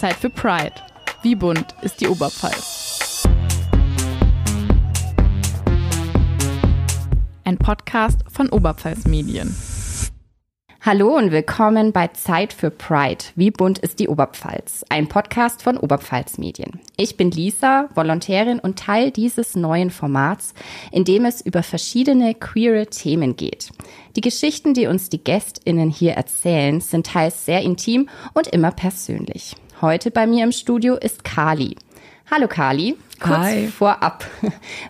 Zeit für Pride. Wie bunt ist die Oberpfalz? Ein Podcast von Oberpfalz Medien. Hallo und willkommen bei Zeit für Pride. Wie bunt ist die Oberpfalz? Ein Podcast von Oberpfalz Medien. Ich bin Lisa, Volontärin und Teil dieses neuen Formats, in dem es über verschiedene queere Themen geht. Die Geschichten, die uns die GästInnen hier erzählen, sind teils sehr intim und immer persönlich. Heute bei mir im Studio ist Kali. Hallo Kali. Kurz Hi. vorab.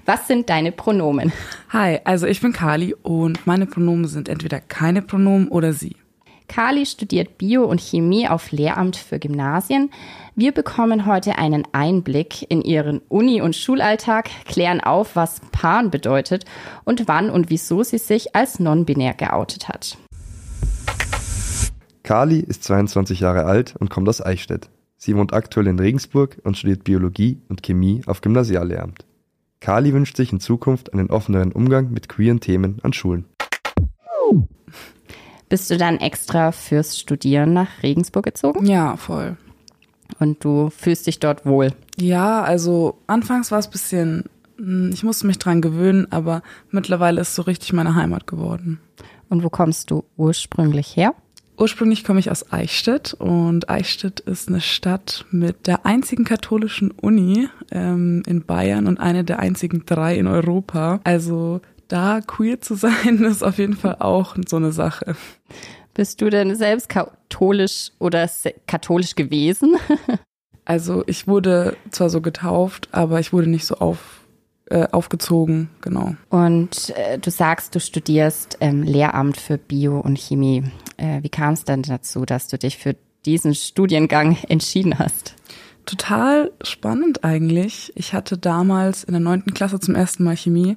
Was sind deine Pronomen? Hi, also ich bin Kali und meine Pronomen sind entweder keine Pronomen oder sie. Kali studiert Bio und Chemie auf Lehramt für Gymnasien. Wir bekommen heute einen Einblick in ihren Uni- und Schulalltag, klären auf, was Pan bedeutet und wann und wieso sie sich als non-binär geoutet hat. Kali ist 22 Jahre alt und kommt aus Eichstätt. Sie wohnt aktuell in Regensburg und studiert Biologie und Chemie auf Gymnasiallehramt. Kali wünscht sich in Zukunft einen offeneren Umgang mit queeren Themen an Schulen. Bist du dann extra fürs Studieren nach Regensburg gezogen? Ja, voll. Und du fühlst dich dort wohl? Ja, also anfangs war es ein bisschen, hm, ich musste mich dran gewöhnen, aber mittlerweile ist es so richtig meine Heimat geworden. Und wo kommst du ursprünglich her? Ursprünglich komme ich aus Eichstätt und Eichstätt ist eine Stadt mit der einzigen katholischen Uni ähm, in Bayern und eine der einzigen drei in Europa. Also da queer zu sein, ist auf jeden Fall auch so eine Sache. Bist du denn selbst katholisch oder katholisch gewesen? also ich wurde zwar so getauft, aber ich wurde nicht so auf äh, aufgezogen, genau. Und äh, du sagst, du studierst ähm, Lehramt für Bio und Chemie. Äh, wie kam es dann dazu, dass du dich für diesen Studiengang entschieden hast? Total spannend eigentlich. Ich hatte damals in der neunten Klasse zum ersten Mal Chemie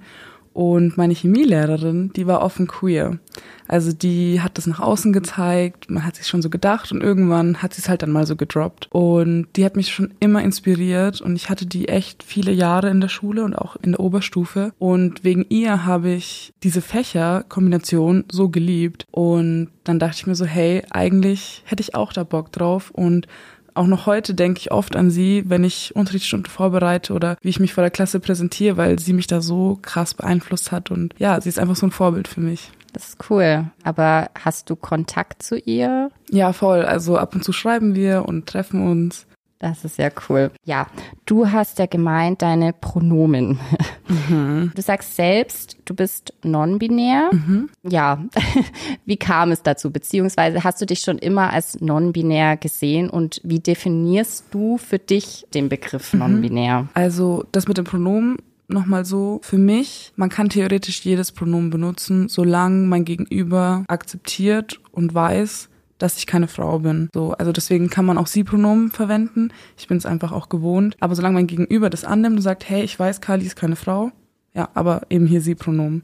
und meine Chemielehrerin, die war offen queer. Also die hat das nach außen gezeigt, man hat sich schon so gedacht und irgendwann hat sie es halt dann mal so gedroppt. Und die hat mich schon immer inspiriert und ich hatte die echt viele Jahre in der Schule und auch in der Oberstufe. Und wegen ihr habe ich diese Fächerkombination so geliebt. Und dann dachte ich mir so, hey, eigentlich hätte ich auch da Bock drauf und auch noch heute denke ich oft an sie, wenn ich Unterrichtsstunden vorbereite oder wie ich mich vor der Klasse präsentiere, weil sie mich da so krass beeinflusst hat und ja, sie ist einfach so ein Vorbild für mich. Das ist cool. Aber hast du Kontakt zu ihr? Ja, voll. Also ab und zu schreiben wir und treffen uns. Das ist ja cool. Ja, du hast ja gemeint, deine Pronomen. Mhm. Du sagst selbst, du bist non-binär. Mhm. Ja, wie kam es dazu? Beziehungsweise hast du dich schon immer als non-binär gesehen und wie definierst du für dich den Begriff mhm. non-binär? Also das mit dem Pronomen nochmal so, für mich, man kann theoretisch jedes Pronomen benutzen, solange mein Gegenüber akzeptiert und weiß, dass ich keine Frau bin. So, also deswegen kann man auch Sie-Pronomen verwenden. Ich bin es einfach auch gewohnt. Aber solange mein Gegenüber das annimmt und sagt, hey, ich weiß, Kali ist keine Frau, ja, aber eben hier Sie-Pronomen.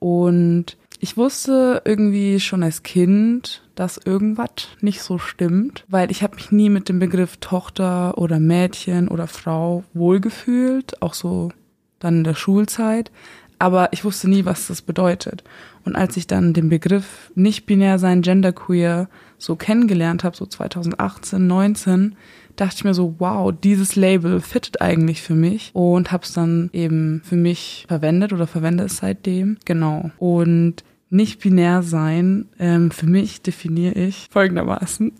Und ich wusste irgendwie schon als Kind, dass irgendwas nicht so stimmt, weil ich habe mich nie mit dem Begriff Tochter oder Mädchen oder Frau wohlgefühlt, auch so dann in der Schulzeit, aber ich wusste nie, was das bedeutet. Und als ich dann den Begriff nicht binär sein, genderqueer so kennengelernt habe, so 2018, 19, dachte ich mir so, wow, dieses Label fittet eigentlich für mich und habe es dann eben für mich verwendet oder verwende es seitdem. Genau. Und nicht binär sein, ähm, für mich definiere ich folgendermaßen.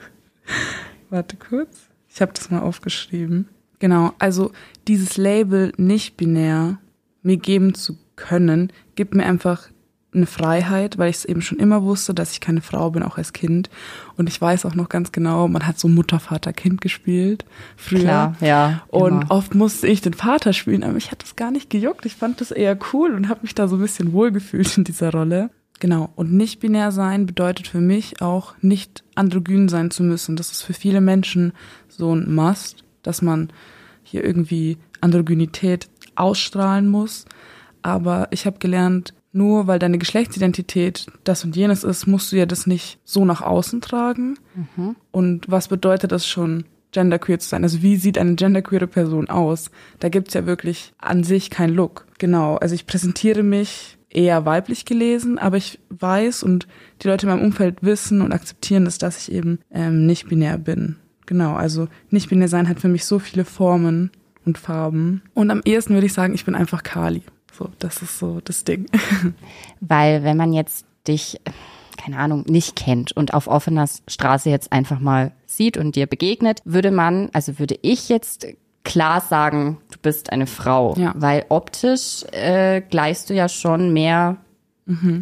Warte kurz. Ich habe das mal aufgeschrieben. Genau, also dieses Label nicht binär mir geben zu können, gibt mir einfach eine Freiheit, weil ich es eben schon immer wusste, dass ich keine Frau bin, auch als Kind. Und ich weiß auch noch ganz genau, man hat so Mutter, Vater, Kind gespielt früher. Klar, ja. Und immer. oft musste ich den Vater spielen, aber ich hatte das gar nicht gejuckt. Ich fand das eher cool und habe mich da so ein bisschen wohlgefühlt in dieser Rolle. Genau. Und nicht binär sein bedeutet für mich auch nicht androgyn sein zu müssen. Das ist für viele Menschen so ein Must, dass man hier irgendwie Androgynität ausstrahlen muss. Aber ich habe gelernt, nur weil deine Geschlechtsidentität das und jenes ist, musst du ja das nicht so nach außen tragen. Mhm. Und was bedeutet das schon, genderqueer zu sein? Also wie sieht eine genderqueere Person aus? Da gibt's ja wirklich an sich keinen Look. Genau, also ich präsentiere mich eher weiblich gelesen, aber ich weiß und die Leute in meinem Umfeld wissen und akzeptieren es, dass ich eben ähm, nicht binär bin. Genau, also nicht binär sein hat für mich so viele Formen und Farben. Und am ehesten würde ich sagen, ich bin einfach Kali. So, das ist so das Ding. Weil wenn man jetzt dich, keine Ahnung, nicht kennt und auf offener Straße jetzt einfach mal sieht und dir begegnet, würde man, also würde ich jetzt klar sagen, du bist eine Frau. Ja. Weil optisch äh, gleichst du ja schon mehr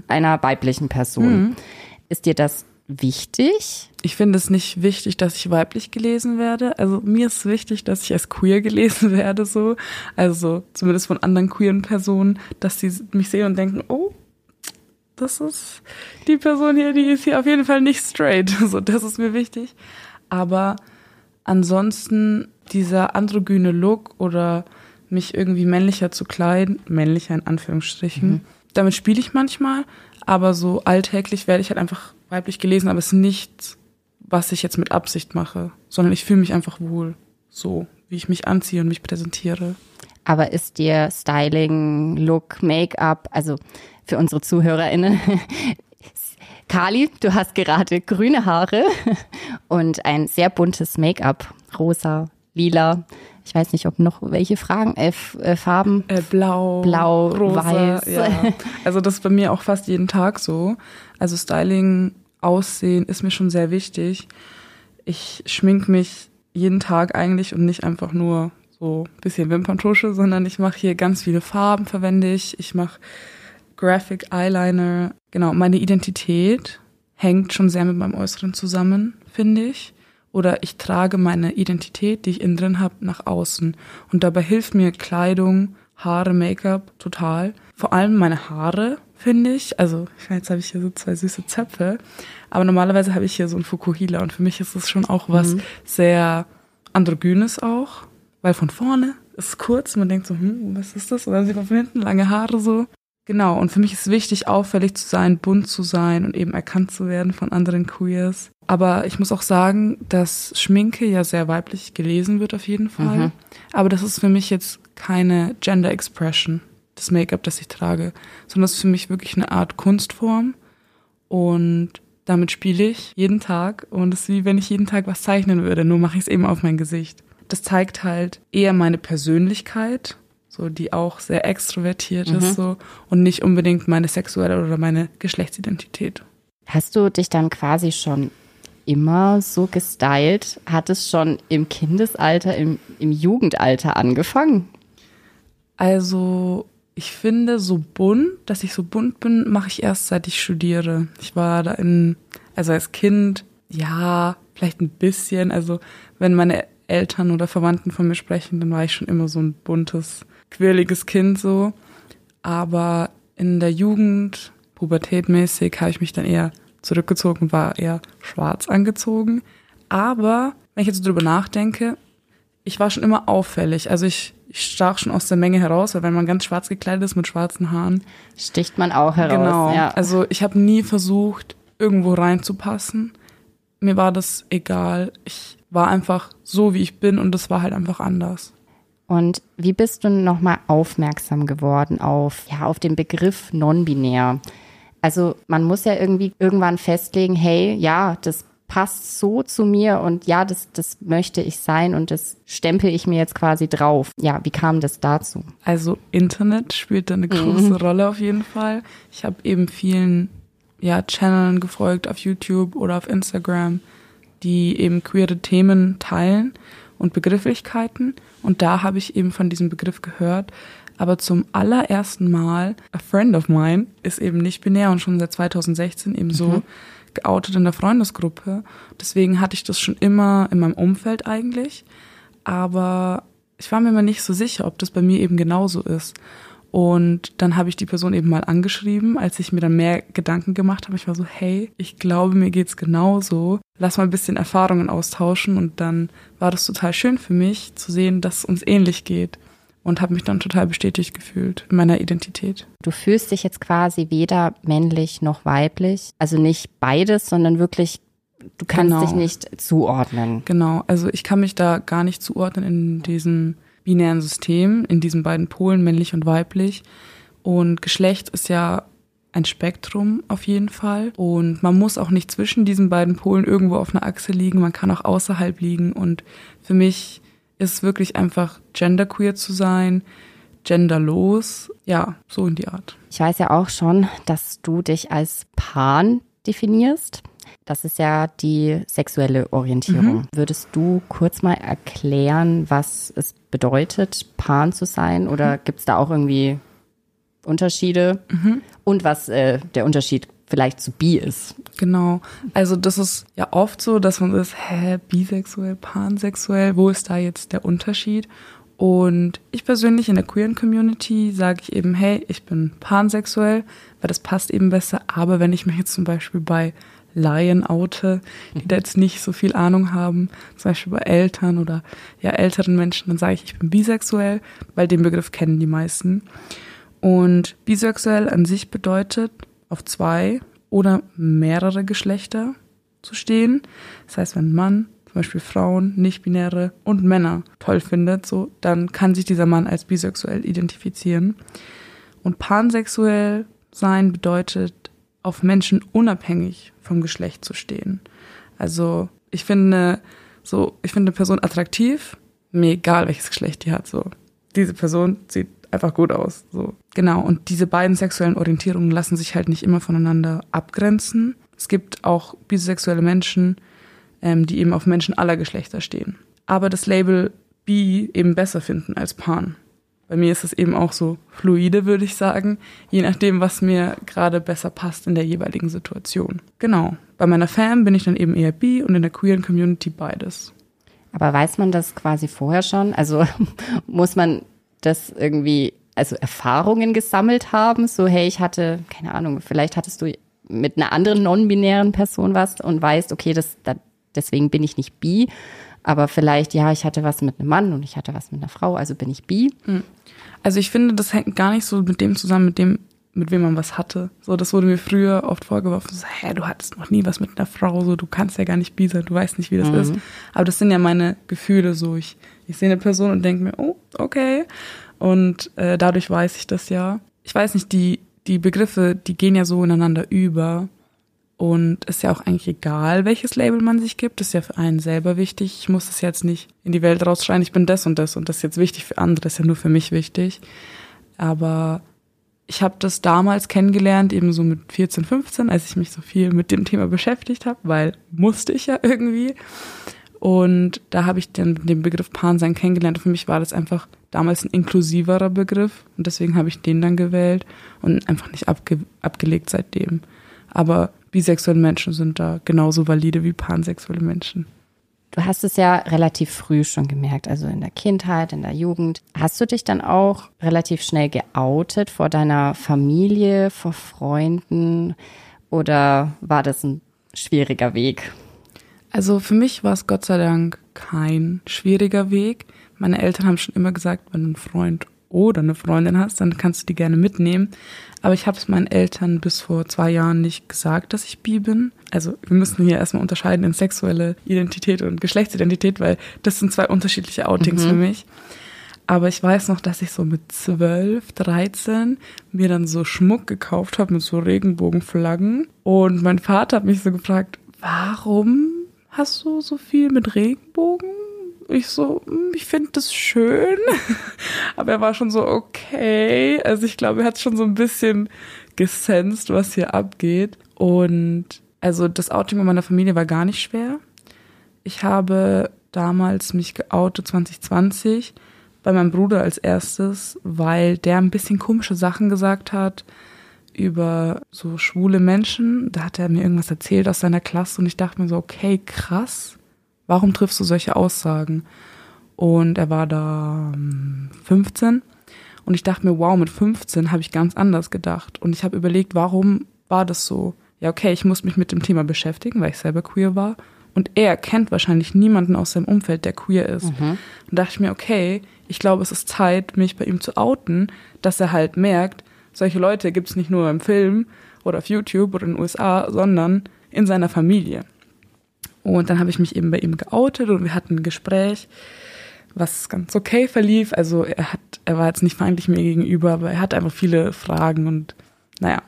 einer weiblichen Person. Ist dir das wichtig? Ich finde es nicht wichtig, dass ich weiblich gelesen werde. Also mir ist wichtig, dass ich als queer gelesen werde, so. Also zumindest von anderen queeren Personen, dass sie mich sehen und denken, oh, das ist die Person hier, die ist hier auf jeden Fall nicht straight. So, das ist mir wichtig. Aber ansonsten dieser androgyne Look oder mich irgendwie männlicher zu kleiden, männlicher in Anführungsstrichen, damit spiele ich manchmal, aber so alltäglich werde ich halt einfach weiblich gelesen, aber es ist nichts, was ich jetzt mit Absicht mache, sondern ich fühle mich einfach wohl so, wie ich mich anziehe und mich präsentiere. Aber ist dir Styling, Look, Make-up, also für unsere ZuhörerInnen, Kali, du hast gerade grüne Haare und ein sehr buntes Make-up, rosa, lila. Ich weiß nicht, ob noch welche Fragen, äh, äh, Farben. Äh, blau, Blau, rosa, weiß. Ja. Also das ist bei mir auch fast jeden Tag so. Also Styling, Aussehen ist mir schon sehr wichtig. Ich schmink mich jeden Tag eigentlich und nicht einfach nur so ein bisschen Wimperntusche, sondern ich mache hier ganz viele Farben, verwende ich. Ich mache Graphic Eyeliner. Genau, meine Identität hängt schon sehr mit meinem Äußeren zusammen, finde ich. Oder ich trage meine Identität, die ich innen drin habe, nach außen. Und dabei hilft mir Kleidung, Haare, Make-up total. Vor allem meine Haare, finde ich. Also, ich meine, jetzt habe ich hier so zwei süße Zöpfe. Aber normalerweise habe ich hier so ein Fukuhila. Und für mich ist es schon auch was sehr androgynes auch. Weil von vorne ist es kurz, man denkt so, hm, was ist das? Und dann sieht man von hinten lange Haare so. Genau, und für mich ist wichtig, auffällig zu sein, bunt zu sein und eben erkannt zu werden von anderen Queers. Aber ich muss auch sagen, dass Schminke ja sehr weiblich gelesen wird auf jeden Fall. Mhm. Aber das ist für mich jetzt keine Gender Expression, das Make-up, das ich trage, sondern das ist für mich wirklich eine Art Kunstform. Und damit spiele ich jeden Tag. Und es ist wie wenn ich jeden Tag was zeichnen würde, nur mache ich es eben auf mein Gesicht. Das zeigt halt eher meine Persönlichkeit, so die auch sehr extrovertiert ist so und nicht unbedingt meine sexuelle oder meine Geschlechtsidentität. Hast du dich dann quasi schon immer so gestylt? Hat es schon im Kindesalter, im, im Jugendalter angefangen? Also ich finde, so bunt, dass ich so bunt bin, mache ich erst seit ich studiere. Ich war da in, also als Kind, ja, vielleicht ein bisschen. Also wenn meine Eltern oder Verwandten von mir sprechen, dann war ich schon immer so ein buntes, quirliges Kind so. Aber in der Jugend, pubertätmäßig, habe ich mich dann eher zurückgezogen und war eher schwarz angezogen. Aber wenn ich jetzt drüber nachdenke, ich war schon immer auffällig. Also ich, ich stach schon aus der Menge heraus, weil wenn man ganz schwarz gekleidet ist mit schwarzen Haaren. Sticht man auch heraus. genau. Ja. Also ich habe nie versucht, irgendwo reinzupassen. Mir war das egal. Ich war einfach so, wie ich bin und das war halt einfach anders. Und wie bist du nochmal aufmerksam geworden auf, ja, auf den Begriff non-binär? Also man muss ja irgendwie irgendwann festlegen, hey, ja, das passt so zu mir und ja, das, das möchte ich sein und das stempel ich mir jetzt quasi drauf. Ja, wie kam das dazu? Also Internet spielt da eine große Rolle auf jeden Fall. Ich habe eben vielen ja, Channeln gefolgt auf YouTube oder auf Instagram, die eben queere Themen teilen und Begrifflichkeiten. Und da habe ich eben von diesem Begriff gehört. Aber zum allerersten Mal, a friend of mine ist eben nicht binär und schon seit 2016 eben so geoutet in der Freundesgruppe. Deswegen hatte ich das schon immer in meinem Umfeld eigentlich. Aber ich war mir immer nicht so sicher, ob das bei mir eben genauso ist. Und dann habe ich die Person eben mal angeschrieben, als ich mir dann mehr Gedanken gemacht habe. Ich war so, hey, ich glaube, mir geht's genauso. Lass mal ein bisschen Erfahrungen austauschen. Und dann war das total schön für mich zu sehen, dass es uns ähnlich geht. Und habe mich dann total bestätigt gefühlt in meiner Identität. Du fühlst dich jetzt quasi weder männlich noch weiblich, also nicht beides, sondern wirklich, du kannst Genau. dich nicht zuordnen. Genau, also ich kann mich da gar nicht zuordnen in diesem binären System, in diesen beiden Polen, männlich und weiblich. Und Geschlecht ist ja ein Spektrum auf jeden Fall. Und man muss auch nicht zwischen diesen beiden Polen irgendwo auf einer Achse liegen. Man kann auch außerhalb liegen. Und für mich ist wirklich einfach genderqueer zu sein, genderlos. Ja, so in die Art. Ich weiß ja auch schon, dass du dich als Pan definierst. Das ist ja die sexuelle Orientierung. Mhm. Würdest du kurz mal erklären, was es bedeutet, Pan zu sein? Oder mhm. gibt es da auch irgendwie Unterschiede? Mhm. Und was äh, der Unterschied vielleicht zu bi ist? Genau. Also das ist ja oft so, dass man ist, hä, bisexuell, pansexuell, wo ist da jetzt der Unterschied? Und ich persönlich in der queeren Community sage ich eben, hey, ich bin pansexuell, weil das passt eben besser. Aber wenn ich mich jetzt zum Beispiel bei Laien oute, die da jetzt nicht so viel Ahnung haben, zum Beispiel bei Eltern oder ja älteren Menschen, dann sage ich, ich bin bisexuell, weil den Begriff kennen die meisten. Und bisexuell an sich bedeutet, auf zwei oder mehrere Geschlechter zu stehen. Das heißt, wenn ein Mann zum Beispiel Frauen, Nichtbinäre und Männer toll findet, so, dann kann sich dieser Mann als bisexuell identifizieren. Und pansexuell sein bedeutet, auf Menschen unabhängig vom Geschlecht zu stehen. Also ich finde so, ich finde eine Person attraktiv, mir egal welches Geschlecht die hat. So diese Person sieht einfach gut aus. So genau. Und diese beiden sexuellen Orientierungen lassen sich halt nicht immer voneinander abgrenzen. Es gibt auch bisexuelle Menschen, ähm, die eben auf Menschen aller Geschlechter stehen. Aber das Label bi eben besser finden als pan. Bei mir ist es eben auch so fluide, würde ich sagen, je nachdem, was mir gerade besser passt in der jeweiligen Situation. Genau. Bei meiner Fam bin ich dann eben eher bi und in der queeren Community beides. Aber weiß man das quasi vorher schon? Also muss man das irgendwie, also Erfahrungen gesammelt haben? So, hey, ich hatte, keine Ahnung, vielleicht hattest du mit einer anderen non-binären Person was und weißt, okay, das, da, deswegen bin ich nicht bi. Aber vielleicht, ja, ich hatte was mit einem Mann und ich hatte was mit einer Frau, also bin ich bi. Hm. Also ich finde, das hängt gar nicht so mit dem zusammen, mit dem, mit wem man was hatte. So, das wurde mir früher oft vorgeworfen, so, hä, du hattest noch nie was mit einer Frau, so, du kannst ja gar nicht bi sein, du weißt nicht, wie das mhm. ist. Aber das sind ja meine Gefühle, so, ich, ich sehe eine Person und denke mir, oh, okay. Und äh, dadurch weiß ich das ja. Ich weiß nicht, die, die Begriffe, die gehen ja so ineinander über. Und ist ja auch eigentlich egal, welches Label man sich gibt. ist ja für einen selber wichtig. Ich muss es jetzt nicht in die Welt rausschreien, ich bin das und das und das ist jetzt wichtig für andere, ist ja nur für mich wichtig. Aber ich habe das damals kennengelernt, eben so mit 14, 15, als ich mich so viel mit dem Thema beschäftigt habe, weil musste ich ja irgendwie. Und da habe ich dann den Begriff Pansein kennengelernt. Für mich war das einfach damals ein inklusiverer Begriff und deswegen habe ich den dann gewählt und einfach nicht abge abgelegt seitdem. Aber bisexuelle Menschen sind da genauso valide wie pansexuelle Menschen. Du hast es ja relativ früh schon gemerkt, also in der Kindheit, in der Jugend. Hast du dich dann auch relativ schnell geoutet vor deiner Familie, vor Freunden oder war das ein schwieriger Weg? Also für mich war es Gott sei Dank kein schwieriger Weg. Meine Eltern haben schon immer gesagt, wenn du einen Freund oder eine Freundin hast, dann kannst du die gerne mitnehmen. Aber ich habe es meinen Eltern bis vor zwei Jahren nicht gesagt, dass ich bi bin. Also wir müssen hier erstmal unterscheiden in sexuelle Identität und Geschlechtsidentität, weil das sind zwei unterschiedliche Outings mhm. für mich. Aber ich weiß noch, dass ich so mit zwölf, dreizehn mir dann so Schmuck gekauft habe mit so Regenbogenflaggen. Und mein Vater hat mich so gefragt, warum hast du so viel mit Regenbogen? ich so, hm, ich finde das schön. Aber er war schon so, okay. Also ich glaube, er hat schon so ein bisschen gesensed, was hier abgeht. Und also das Outing mit meiner Familie war gar nicht schwer. Ich habe damals mich geoutet 2020 bei meinem Bruder als erstes, weil der ein bisschen komische Sachen gesagt hat über so schwule Menschen. Da hat er mir irgendwas erzählt aus seiner Klasse und ich dachte mir so, okay, krass. Warum triffst du solche Aussagen? Und er war da 15 ähm, und ich dachte mir, wow, mit 15 habe ich ganz anders gedacht. Und ich habe überlegt, warum war das so? Ja, okay, ich muss mich mit dem Thema beschäftigen, weil ich selber queer war. Und er kennt wahrscheinlich niemanden aus seinem Umfeld, der queer ist. Mhm. Und dachte ich mir, okay, ich glaube, es ist Zeit, mich bei ihm zu outen, dass er halt merkt, solche Leute gibt es nicht nur im Film oder auf YouTube oder in den USA, sondern in seiner Familie. Und dann habe ich mich eben bei ihm geoutet und wir hatten ein Gespräch, was ganz okay verlief. Also er hat, er war jetzt nicht feindlich mir gegenüber, aber er hat einfach viele Fragen und naja.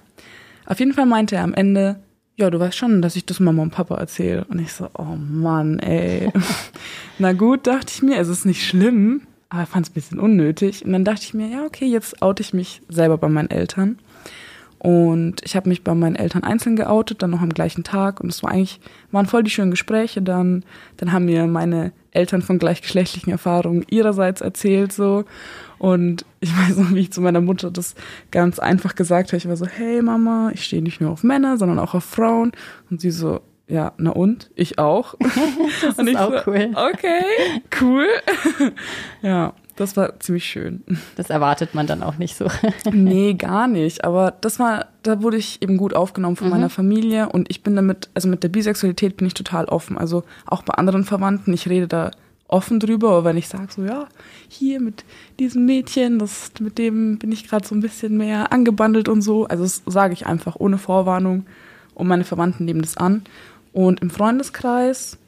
Auf jeden Fall meinte er am Ende, ja, du weißt schon, dass ich das Mama und Papa erzähle. Und ich so, oh Mann, ey. Na gut, dachte ich mir, es ist nicht schlimm, aber fand es ein bisschen unnötig. Und dann dachte ich mir, ja, okay, jetzt oute ich mich selber bei meinen Eltern. Und ich habe mich bei meinen Eltern einzeln geoutet, dann noch am gleichen Tag. Und es war eigentlich, waren voll die schönen Gespräche dann. Dann haben mir meine Eltern von gleichgeschlechtlichen Erfahrungen ihrerseits erzählt so. Und ich weiß noch, wie ich zu meiner Mutter das ganz einfach gesagt habe. Ich war so, hey Mama, ich stehe nicht nur auf Männer, sondern auch auf Frauen. Und sie so, ja, na und? Ich auch. Das und ist auch so, cool. Okay, cool. ja, das war ziemlich schön. Das erwartet man dann auch nicht so. Nee, gar nicht. Aber das war, da wurde ich eben gut aufgenommen von meiner Familie und ich bin damit, also mit der Bisexualität bin ich total offen. Also auch bei anderen Verwandten, ich rede da offen drüber, aber wenn ich sage so, ja, hier mit diesem Mädchen, das, mit dem bin ich gerade so ein bisschen mehr angebandelt und so, also das sage ich einfach ohne Vorwarnung und meine Verwandten nehmen das an. Und im Freundeskreis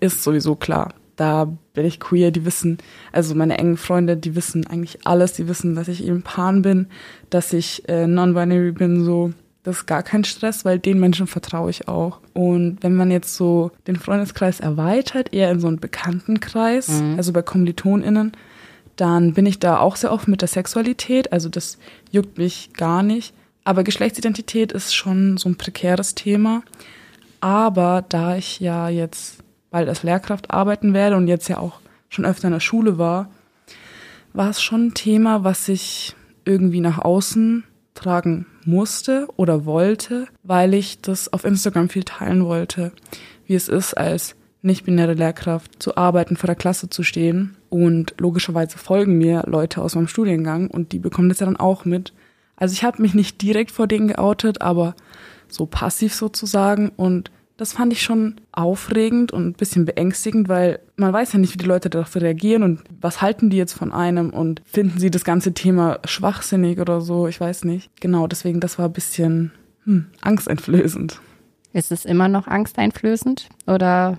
ist sowieso klar, da bin ich queer, die wissen, also meine engen Freunde, die wissen eigentlich alles, die wissen, dass ich eben Pan bin, dass ich äh, non-binary bin, so. Das ist gar kein Stress, weil den Menschen vertraue ich auch. Und wenn man jetzt so den Freundeskreis erweitert, eher in so einen Bekanntenkreis, also bei KommilitonInnen, dann bin ich da auch sehr offen mit der Sexualität. Also das juckt mich gar nicht. Aber Geschlechtsidentität ist schon so ein prekäres Thema. Aber da ich ja jetzt bald als Lehrkraft arbeiten werde und jetzt ja auch schon öfter in der Schule war, war es schon ein Thema, was ich irgendwie nach außen tragen musste oder wollte, weil ich das auf Instagram viel teilen wollte, wie es ist, als nicht-binäre Lehrkraft zu arbeiten, vor der Klasse zu stehen. Und logischerweise folgen mir Leute aus meinem Studiengang und die bekommen das ja dann auch mit. Also ich habe mich nicht direkt vor denen geoutet, aber so passiv sozusagen. Und das fand ich schon aufregend und ein bisschen beängstigend, weil man weiß ja nicht, wie die Leute darauf reagieren und was halten die jetzt von einem und finden sie das ganze Thema schwachsinnig oder so, ich weiß nicht. Genau, deswegen, das war ein bisschen hm, angsteinflößend. Ist es immer noch angsteinflößend oder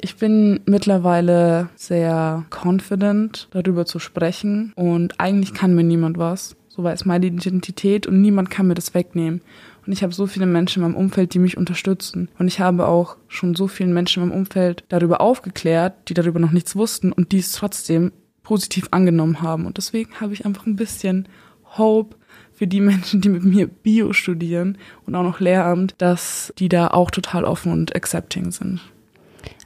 Ich bin mittlerweile sehr confident, darüber zu sprechen und eigentlich kann mir niemand was. So war es meine Identität und niemand kann mir das wegnehmen. Und ich habe so viele Menschen in meinem Umfeld, die mich unterstützen. Und ich habe auch schon so vielen Menschen in meinem Umfeld darüber aufgeklärt, die darüber noch nichts wussten und die es trotzdem positiv angenommen haben. Und deswegen habe ich einfach ein bisschen Hope für die Menschen, die mit mir Bio studieren und auch noch Lehramt, dass die da auch total offen und accepting sind.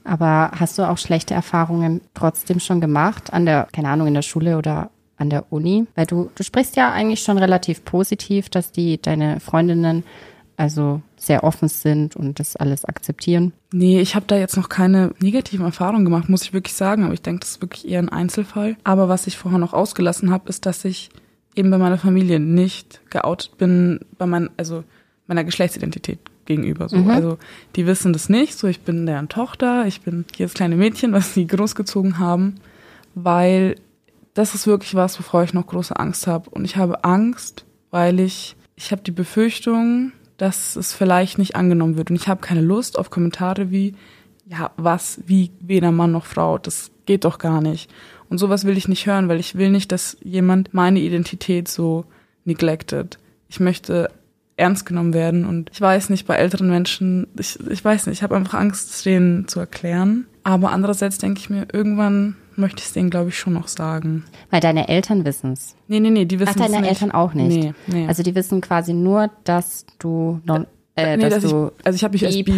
aber hast du auch schlechte Erfahrungen trotzdem schon gemacht an der, keine Ahnung, in der Schule oder an der Uni? Weil du, du sprichst ja eigentlich schon relativ positiv, dass die deine Freundinnen also sehr offen sind und das alles akzeptieren. Nee, ich habe da jetzt noch keine negativen Erfahrungen gemacht, muss ich wirklich sagen. Aber ich denke, das ist wirklich eher ein Einzelfall. Aber was ich vorher noch ausgelassen habe, ist, dass ich eben bei meiner Familie nicht geoutet bin, bei mein, also meiner Geschlechtsidentität gegenüber. So. Also die wissen das nicht. So, ich bin deren Tochter, ich bin hier das kleine Mädchen, was sie großgezogen haben, weil das ist wirklich was, wovor ich noch große Angst habe. Und ich habe Angst, weil ich, ich habe die Befürchtung, dass es vielleicht nicht angenommen wird. Und ich habe keine Lust auf Kommentare wie, ja, was, wie, weder Mann noch Frau. Das geht doch gar nicht. Und sowas will ich nicht hören, weil ich will nicht, dass jemand meine Identität so neglected. Ich möchte ernst genommen werden und ich weiß nicht, bei älteren Menschen, ich, ich weiß nicht, ich habe einfach Angst, denen zu erklären. Aber andererseits denke ich mir, irgendwann möchte ich es denen, glaube ich, schon noch sagen. Weil deine Eltern wissen's. Nee, nee, nee, die wissen Ach, deine es nicht. Eltern auch nicht. Nee, nee. Also die wissen quasi nur, dass du non, äh, nee, dass, dass du ich, also ich habe mich als bi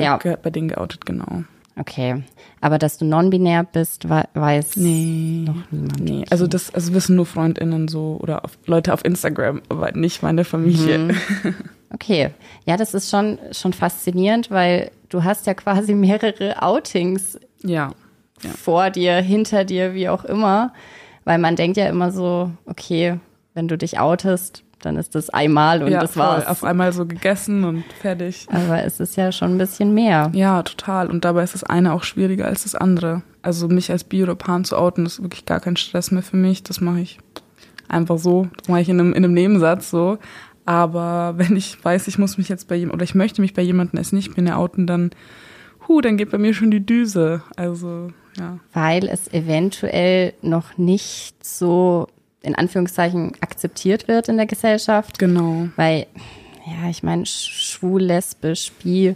ja. bei denen geoutet, genau. Okay. Aber dass du non-binär bist, wei- weiß Nee. noch niemand. Nee, also das also wissen nur FreundInnen so oder auf, Leute auf Instagram, aber nicht meine Familie. Mhm. Okay. Ja, das ist schon, schon faszinierend, weil du hast ja quasi mehrere Outings Ja. Ja. vor dir, hinter dir, wie auch immer. Weil man denkt ja immer so, okay, wenn du dich outest, dann ist das einmal und ja, das voll. war's. Auf einmal so gegessen und fertig. Aber es ist ja schon ein bisschen mehr. Ja, total. Und dabei ist das eine auch schwieriger als das andere. Also mich als Bi oder Pan zu outen, ist wirklich gar kein Stress mehr für mich. Das mache ich einfach so. Das mache ich in einem, in einem Nebensatz so. Aber wenn ich weiß, ich muss mich jetzt bei jemandem, oder ich möchte mich bei jemandem als nicht binär outen, dann, hu, dann geht bei mir schon die Düse. Also, ja. Weil es eventuell noch nicht so in Anführungszeichen akzeptiert wird in der Gesellschaft. Genau. Weil, ja, ich meine, schwul, lesbisch, bi,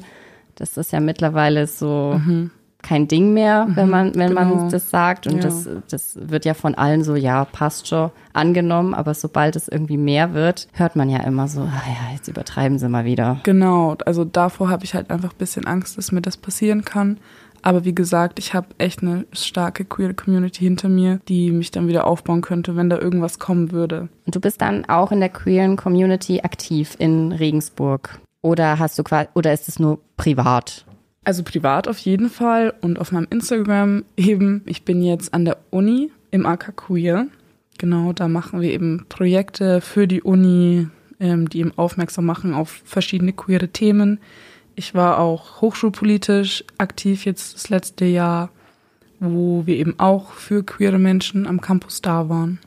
das ist ja mittlerweile so mhm. Kein Ding mehr, wenn man, wenn genau. man das sagt. Und ja. das, das wird ja von allen so, ja, passt schon angenommen, aber sobald es irgendwie mehr wird, hört man ja immer so, ah ja, jetzt übertreiben sie mal wieder. Genau, also davor habe ich halt einfach ein bisschen Angst, dass mir das passieren kann. Aber wie gesagt, ich habe echt eine starke queer Community hinter mir, die mich dann wieder aufbauen könnte, wenn da irgendwas kommen würde. Und du bist dann auch in der queeren Community aktiv in Regensburg? Oder hast du quasi, oder ist es nur privat? Also privat auf jeden Fall und auf meinem Instagram eben. Ich bin jetzt an der Uni im AK Queer. Genau, da machen wir eben Projekte für die Uni, ähm, die eben aufmerksam machen auf verschiedene queere Themen. Ich war auch hochschulpolitisch aktiv jetzt das letzte Jahr, wo wir eben auch für queere Menschen am Campus da waren.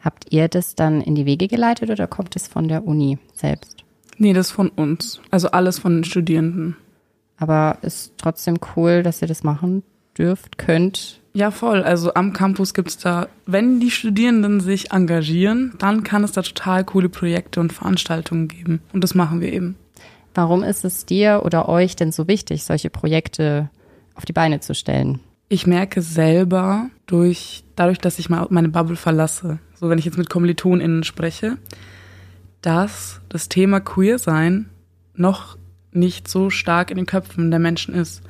Habt ihr das dann in die Wege geleitet oder kommt es von der Uni selbst? Nee, das von uns. Also alles von den Studierenden. Aber ist trotzdem cool, dass ihr das machen dürft, könnt. Ja, voll. Also am Campus gibt's da, wenn die Studierenden sich engagieren, dann kann es da total coole Projekte und Veranstaltungen geben. Und das machen wir eben. Warum ist es dir oder euch denn so wichtig, solche Projekte auf die Beine zu stellen? Ich merke selber durch, dadurch, dass ich mal meine Bubble verlasse, so wenn ich jetzt mit KommilitonInnen spreche, dass das Thema Queer sein noch nicht so stark in den Köpfen der Menschen ist.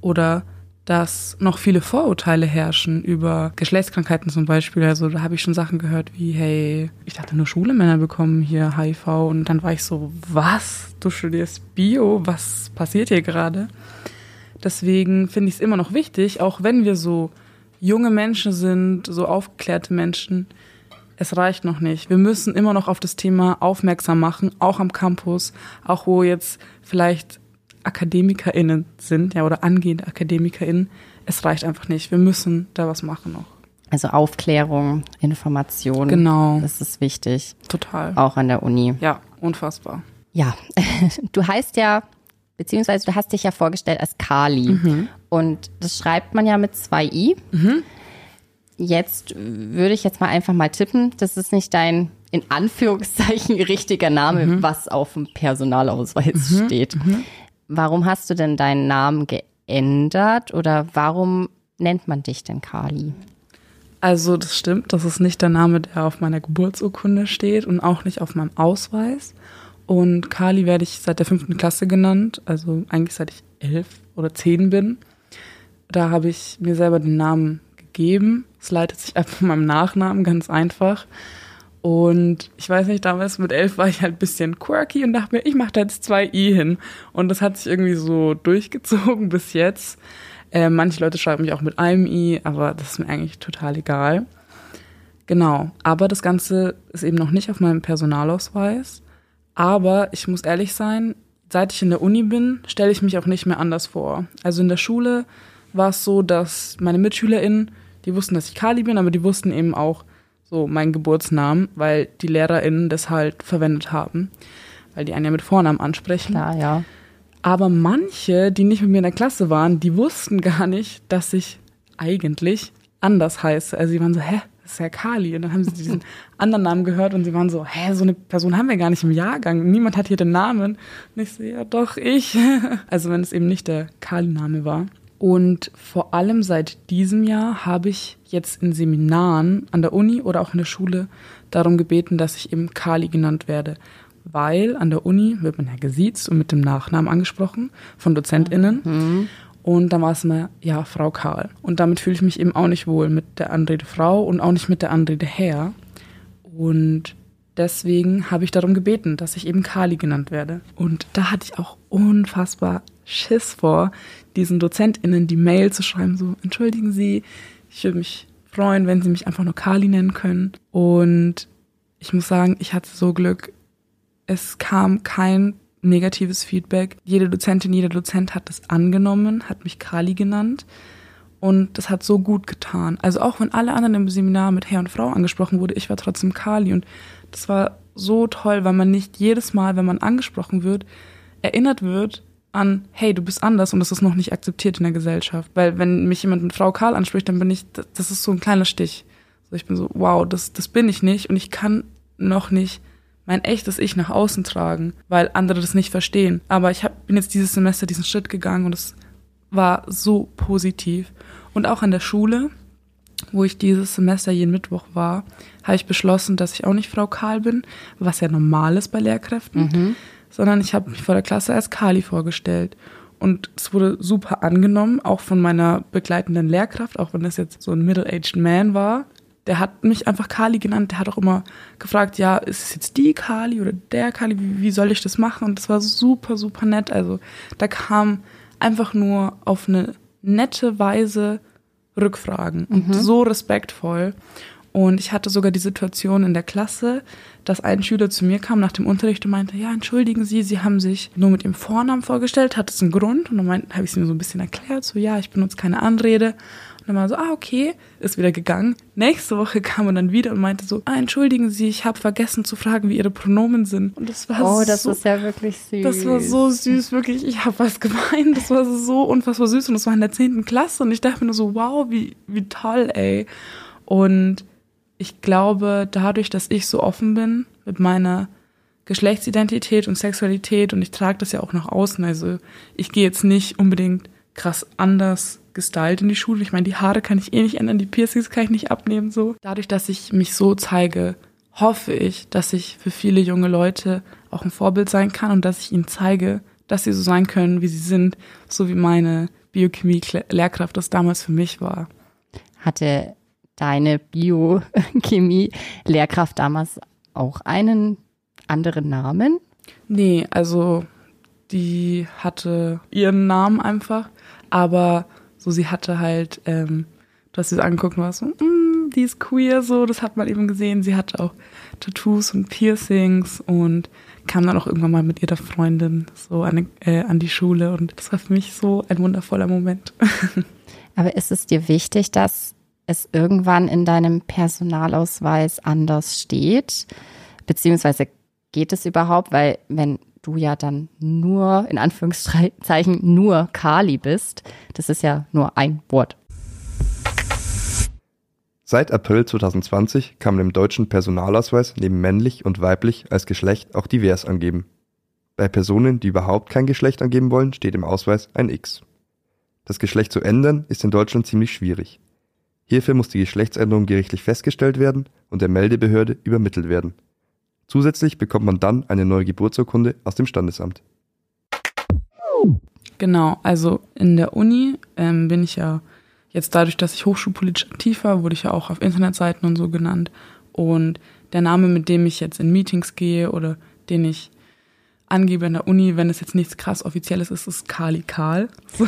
Oder dass noch viele Vorurteile herrschen über Geschlechtskrankheiten zum Beispiel. Also da habe ich schon Sachen gehört wie, hey, ich dachte nur schwule Männer bekommen hier HIV und dann war ich so, was? Du studierst Bio? Was passiert hier gerade? Deswegen finde ich es immer noch wichtig, auch wenn wir so junge Menschen sind, so aufgeklärte Menschen, es reicht noch nicht. Wir müssen immer noch auf das Thema aufmerksam machen, auch am Campus, auch wo jetzt vielleicht AkademikerInnen sind, ja, oder angehende AkademikerInnen, es reicht einfach nicht. Wir müssen da was machen noch. Also Aufklärung, Information. Genau. Das ist wichtig. Total. Auch an der Uni. Ja, unfassbar. Ja, du heißt ja, beziehungsweise du hast dich ja vorgestellt als Kali. Mhm. Und das schreibt man ja mit zwei I. Mhm. Jetzt würde ich jetzt mal einfach mal tippen, das ist nicht dein in Anführungszeichen richtiger Name, mhm. was auf dem Personalausweis mhm. steht. Mhm. Warum hast du denn deinen Namen geändert oder warum nennt man dich denn Kali? Also das stimmt, das ist nicht der Name, der auf meiner Geburtsurkunde steht und auch nicht auf meinem Ausweis. Und Kali werde ich seit der fünften Klasse genannt, also eigentlich seit ich elf oder zehn bin. Da habe ich mir selber den Namen gegeben. Es leitet sich ab von meinem Nachnamen ganz einfach. Und ich weiß nicht, damals mit elf war ich halt ein bisschen quirky und dachte mir, ich mache da jetzt zwei I hin. Und das hat sich irgendwie so durchgezogen bis jetzt. Äh, manche Leute schreiben mich auch mit einem I, aber das ist mir eigentlich total egal. Genau, aber das Ganze ist eben noch nicht auf meinem Personalausweis. Aber ich muss ehrlich sein, seit ich in der Uni bin, stelle ich mich auch nicht mehr anders vor. Also in der Schule war es so, dass meine MitschülerInnen, die wussten, dass ich Kali bin, aber die wussten eben auch, so mein Geburtsnamen, weil die LehrerInnen das halt verwendet haben, weil die einen ja mit Vornamen ansprechen. Klar, ja. Aber manche, die nicht mit mir in der Klasse waren, die wussten gar nicht, dass ich eigentlich anders heiße. Also sie waren so, hä, das ist ja Kali. Und dann haben sie diesen anderen Namen gehört und sie waren so, hä, so eine Person haben wir gar nicht im Jahrgang. Niemand hat hier den Namen. Und ich so, ja doch, ich. Also wenn es eben nicht der Kali-Name war. Und vor allem seit diesem Jahr habe ich jetzt in Seminaren an der Uni oder auch in der Schule darum gebeten, dass ich eben Kali genannt werde. Weil an der Uni wird man ja gesiezt und mit dem Nachnamen angesprochen von DozentInnen. Mhm. Und dann war es immer, ja, Frau Karl. Und damit fühle ich mich eben auch nicht wohl mit der Anrede Frau und auch nicht mit der Anrede Herr. Und deswegen habe ich darum gebeten, dass ich eben Kali genannt werde. Und da hatte ich auch unfassbar Schiss vor, diesen DozentInnen die Mail zu schreiben, so, entschuldigen Sie, ich würde mich freuen, wenn Sie mich einfach nur Kali nennen können. Und ich muss sagen, ich hatte so Glück. Es kam kein negatives Feedback. Jede Dozentin, jeder Dozent hat das angenommen, hat mich Kali genannt. Und das hat so gut getan. Also auch wenn alle anderen im Seminar mit Herr und Frau angesprochen wurde, ich war trotzdem Kali. Und das war so toll, weil man nicht jedes Mal, wenn man angesprochen wird, erinnert wird, an, hey, du bist anders und das ist noch nicht akzeptiert in der Gesellschaft. Weil wenn mich jemand mit Frau Karl anspricht, dann bin ich, das ist so ein kleiner Stich. So, ich bin so, wow, das, das bin ich nicht und ich kann noch nicht mein echtes Ich nach außen tragen, weil andere das nicht verstehen. Aber ich hab, bin jetzt dieses Semester diesen Schritt gegangen und es war so positiv. Und auch an der Schule, wo ich dieses Semester jeden Mittwoch war, habe ich beschlossen, dass ich auch nicht Frau Karl bin, was ja normal ist bei Lehrkräften, Mhm. Sondern ich habe mich vor der Klasse als Kali vorgestellt. Und es wurde super angenommen, auch von meiner begleitenden Lehrkraft, auch wenn das jetzt so ein middle-aged man war. Der hat mich einfach Kali genannt. Der hat auch immer gefragt, ja, ist es jetzt die Kali oder der Kali? Wie, wie soll ich das machen? Und das war super, super nett. Also da kam einfach nur auf eine nette Weise Rückfragen und so respektvoll. Und ich hatte sogar die Situation in der Klasse, dass ein Schüler zu mir kam nach dem Unterricht und meinte, ja, entschuldigen Sie, Sie haben sich nur mit Ihrem Vornamen vorgestellt, hat es einen Grund? Und dann habe ich es ihm so ein bisschen erklärt, so, ja, ich benutze keine Anrede. Und dann war er so, ah, okay, ist wieder gegangen. Nächste Woche kam er dann wieder und meinte so, ah, entschuldigen Sie, ich habe vergessen zu fragen, wie Ihre Pronomen sind. Und das war Oh, das so, ist ja wirklich süß. das war so süß, wirklich. Ich habe was gemeint. Das war so unfassbar süß und das war in der zehnten Klasse und ich dachte mir nur so, wow, wie, wie toll, ey. Und ich glaube, dadurch, dass ich so offen bin mit meiner Geschlechtsidentität und Sexualität und ich trage das ja auch nach außen. Also ich gehe jetzt nicht unbedingt krass anders gestylt in die Schule. Ich meine, die Haare kann ich eh nicht ändern, die Piercings kann ich nicht abnehmen so. Dadurch, dass ich mich so zeige, hoffe ich, dass ich für viele junge Leute auch ein Vorbild sein kann und dass ich ihnen zeige, dass sie so sein können, wie sie sind, so wie meine Biochemie-Lehrkraft das damals für mich war. Hatte deine Biochemie-Lehrkraft damals auch einen anderen Namen? Nee, also die hatte ihren Namen einfach, aber so sie hatte halt, ähm, du hast sie so angeguckt und warst so, mm, die ist queer, so, das hat man eben gesehen. Sie hatte auch Tattoos und Piercings und kam dann auch irgendwann mal mit ihrer Freundin so an, äh, an die Schule und das war für mich so ein wundervoller Moment. Aber ist es dir wichtig, dass es irgendwann in deinem Personalausweis anders steht? Beziehungsweise geht es überhaupt? Weil wenn du ja dann nur, in Anführungszeichen, nur Kali bist, das ist ja nur ein Wort. Seit April 2020 kann man im deutschen Personalausweis neben männlich und weiblich als Geschlecht auch divers angeben. Bei Personen, die überhaupt kein Geschlecht angeben wollen, steht im Ausweis ein X. Das Geschlecht zu ändern ist in Deutschland ziemlich schwierig. Hierfür muss die Geschlechtsänderung gerichtlich festgestellt werden und der Meldebehörde übermittelt werden. Zusätzlich bekommt man dann eine neue Geburtsurkunde aus dem Standesamt. Genau, also in der Uni ähm, bin ich ja jetzt dadurch, dass ich hochschulpolitisch aktiv war, wurde ich ja auch auf Internetseiten und so genannt. Und der Name, mit dem ich jetzt in Meetings gehe oder den ich angebe in der Uni, wenn es jetzt nichts krass Offizielles ist, ist Kali Karl. So.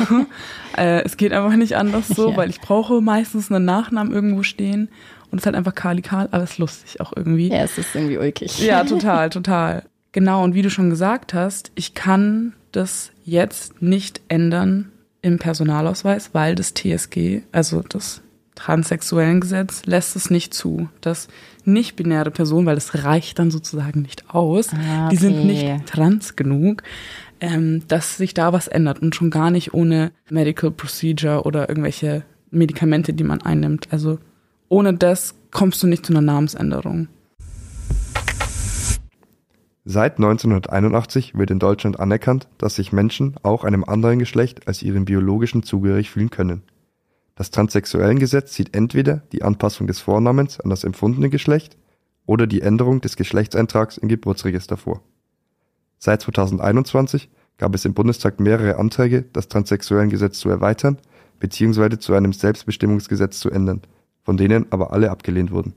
äh, es geht einfach nicht anders so, Ja. weil ich brauche meistens einen Nachnamen irgendwo stehen und es ist halt einfach Kali Karl, aber es ist lustig auch irgendwie. Ja, es ist irgendwie ulkig. Ja, total, total. Genau, und wie du schon gesagt hast, ich kann das jetzt nicht ändern im Personalausweis, weil das TSG, also das Transsexuellengesetz, lässt es nicht zu, dass nicht-binäre Personen, weil das reicht dann sozusagen nicht aus, Ah, die sind okay. nicht trans genug, ähm, dass sich da was ändert und schon gar nicht ohne Medical Procedure oder irgendwelche Medikamente, die man einnimmt. Also ohne das kommst du nicht zu einer Namensänderung. Seit 1981 wird in Deutschland anerkannt, dass sich Menschen auch einem anderen Geschlecht als ihrem biologischen zugehörig fühlen können. Das Transsexuellengesetz sieht entweder die Anpassung des Vornamens an das empfundene Geschlecht oder die Änderung des Geschlechtseintrags im Geburtsregister vor. Seit 2021 gab es im Bundestag mehrere Anträge, das Transsexuellengesetz zu erweitern bzw. zu einem Selbstbestimmungsgesetz zu ändern, von denen aber alle abgelehnt wurden.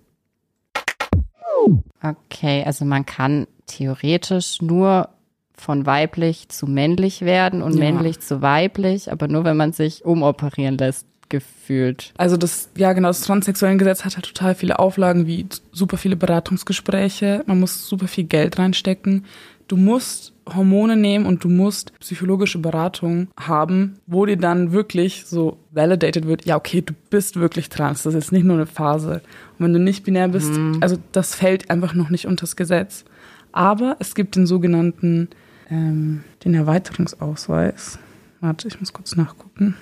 Okay, also man kann theoretisch nur von weiblich zu männlich werden und Ja. männlich zu weiblich, aber nur wenn man sich umoperieren lässt, gefühlt. Also das, ja genau, das Transsexuellengesetz hat halt total viele Auflagen, wie super viele Beratungsgespräche, man muss super viel Geld reinstecken. Du musst Hormone nehmen und du musst psychologische Beratung haben, wo dir dann wirklich so validated wird, ja okay, du bist wirklich trans, das ist jetzt nicht nur eine Phase. Und wenn du nicht binär bist, also das fällt einfach noch nicht unters Gesetz. Aber es gibt den sogenannten, ähm, den Erweiterungsausweis. Warte, ich muss kurz nachgucken.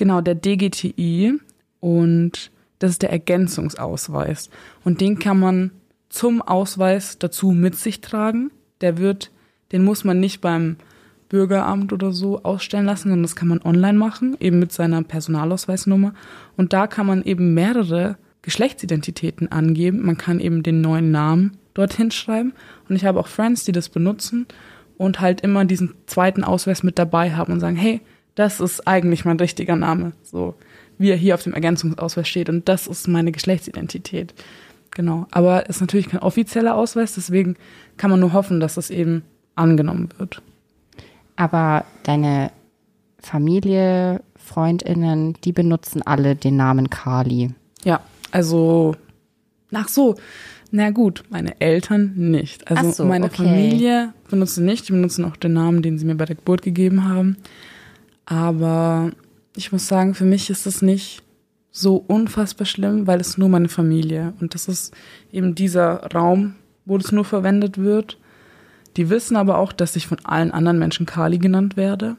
Genau, der DGTI und das ist der Ergänzungsausweis. Und den kann man zum Ausweis dazu mit sich tragen. Der wird, den muss man nicht beim Bürgeramt oder so ausstellen lassen, sondern das kann man online machen, eben mit seiner Personalausweisnummer. Und da kann man eben mehrere Geschlechtsidentitäten angeben. Man kann eben den neuen Namen dorthin schreiben. Und ich habe auch Friends, die das benutzen und halt immer diesen zweiten Ausweis mit dabei haben und sagen, hey, das ist eigentlich mein richtiger Name, so wie er hier auf dem Ergänzungsausweis steht. Und das ist meine Geschlechtsidentität. Genau. Aber es ist natürlich kein offizieller Ausweis, deswegen kann man nur hoffen, dass es eben angenommen wird. Aber deine Familie, Freundinnen, die benutzen alle den Namen Kali. Ja, also, ach so, na gut, meine Eltern nicht. Also so, meine okay. Familie benutzen nicht, die benutzen auch den Namen, den sie mir bei der Geburt gegeben haben. Aber ich muss sagen, für mich ist es nicht so unfassbar schlimm, weil es nur meine Familie und das ist eben dieser Raum, wo das nur verwendet wird. Die wissen aber auch, dass ich von allen anderen Menschen Kali genannt werde.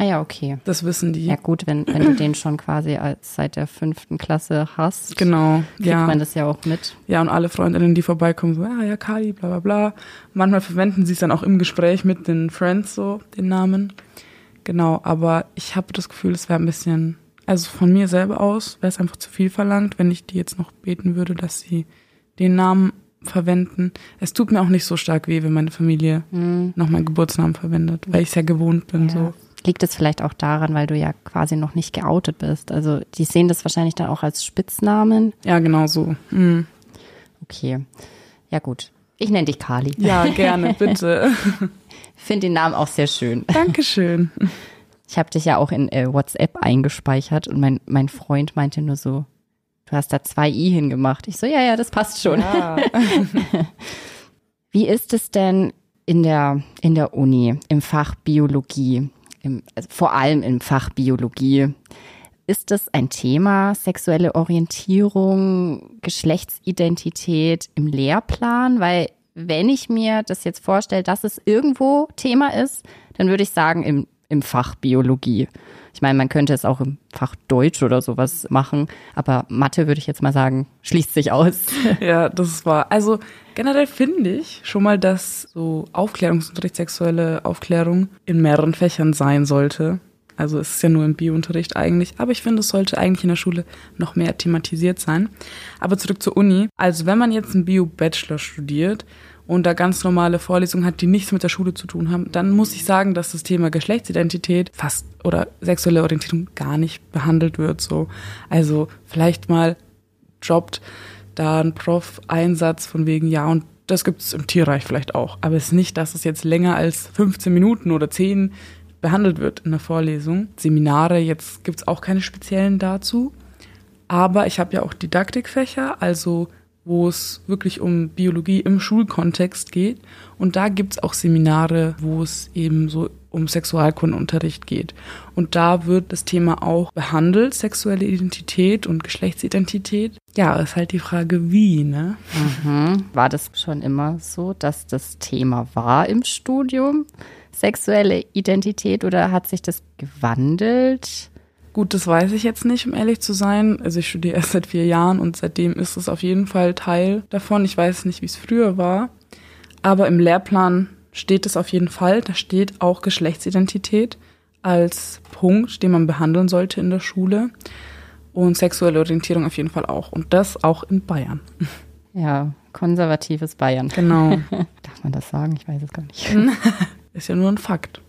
Ah ja, okay. Das wissen die. Ja gut, wenn, wenn du den schon quasi als seit der fünften Klasse hast, Genau, kriegt ja. man das ja auch mit. Ja, und alle Freundinnen, die vorbeikommen, so, ah ja, Kali, bla bla bla. Manchmal verwenden sie es dann auch im Gespräch mit den Friends so, den Namen. Genau, aber ich habe das Gefühl, es wäre ein bisschen, also von mir selber aus, wäre es einfach zu viel verlangt, wenn ich die jetzt noch beten würde, dass sie den Namen verwenden. Es tut mir auch nicht so stark weh, wenn meine Familie noch meinen Geburtsnamen verwendet, weil ich es ja gewohnt bin. Ja. so. Liegt es vielleicht auch daran, weil du ja quasi noch nicht geoutet bist? Also die sehen das wahrscheinlich dann auch als Spitznamen. Ja, genau so. Mhm. Okay. Ja gut. Ich nenne dich Kali. Ja, gerne, bitte. Finde den Namen auch sehr schön. Dankeschön. Ich habe dich ja auch in äh, WhatsApp eingespeichert und mein, mein Freund meinte nur so, du hast da zwei i hingemacht. Ich so, ja, ja, das passt schon. Wie ist es denn in der, in der Uni, im Fach Biologie, im, also vor allem im Fach Biologie? Ist das ein Thema, sexuelle Orientierung, Geschlechtsidentität im Lehrplan? Weil wenn ich mir das jetzt vorstelle, dass es irgendwo Thema ist, dann würde ich sagen im, im Fach Biologie. Ich meine, man könnte es auch im Fach Deutsch oder sowas machen, aber Mathe würde ich jetzt mal sagen, schließt sich aus. Ja, das war. Also generell finde ich schon mal, dass so Aufklärungsunterricht, sexuelle Aufklärung in mehreren Fächern sein sollte. Also es ist ja nur im Biounterricht eigentlich, aber ich finde, es sollte eigentlich in der Schule noch mehr thematisiert sein. Aber zurück zur Uni. Also wenn man jetzt einen Bio-Bachelor studiert und da ganz normale Vorlesungen hat, die nichts mit der Schule zu tun haben, dann muss ich sagen, dass das Thema Geschlechtsidentität fast oder sexuelle Orientierung gar nicht behandelt wird. So, also vielleicht mal droppt da ein Prof Einsatz von wegen ja und das gibt es im Tierreich vielleicht auch, aber es ist nicht, dass es jetzt länger als 15 Minuten oder 10 behandelt wird in der Vorlesung. Seminare, jetzt gibt es auch keine speziellen dazu, aber ich habe ja auch Didaktikfächer, also wo es wirklich um Biologie im Schulkontext geht. Und da gibt's auch Seminare, wo es eben so um Sexualkundenunterricht geht. Und da wird das Thema auch behandelt, sexuelle Identität und Geschlechtsidentität. Ja, ist halt die Frage, wie, ne? Mhm. War das schon immer so, dass das Thema war im Studium? Sexuelle Identität oder hat sich das gewandelt? Gut, das weiß ich jetzt nicht, um ehrlich zu sein. Also ich studiere erst seit vier Jahren und seitdem ist es auf jeden Fall Teil davon. Ich weiß nicht, wie es früher war. Aber im Lehrplan steht es auf jeden Fall. Da steht auch Geschlechtsidentität als Punkt, den man behandeln sollte in der Schule. Und sexuelle Orientierung auf jeden Fall auch. Und das auch in Bayern. Ja, konservatives Bayern. Genau. Darf man das sagen? Ich weiß es gar nicht. ist ja nur ein Fakt.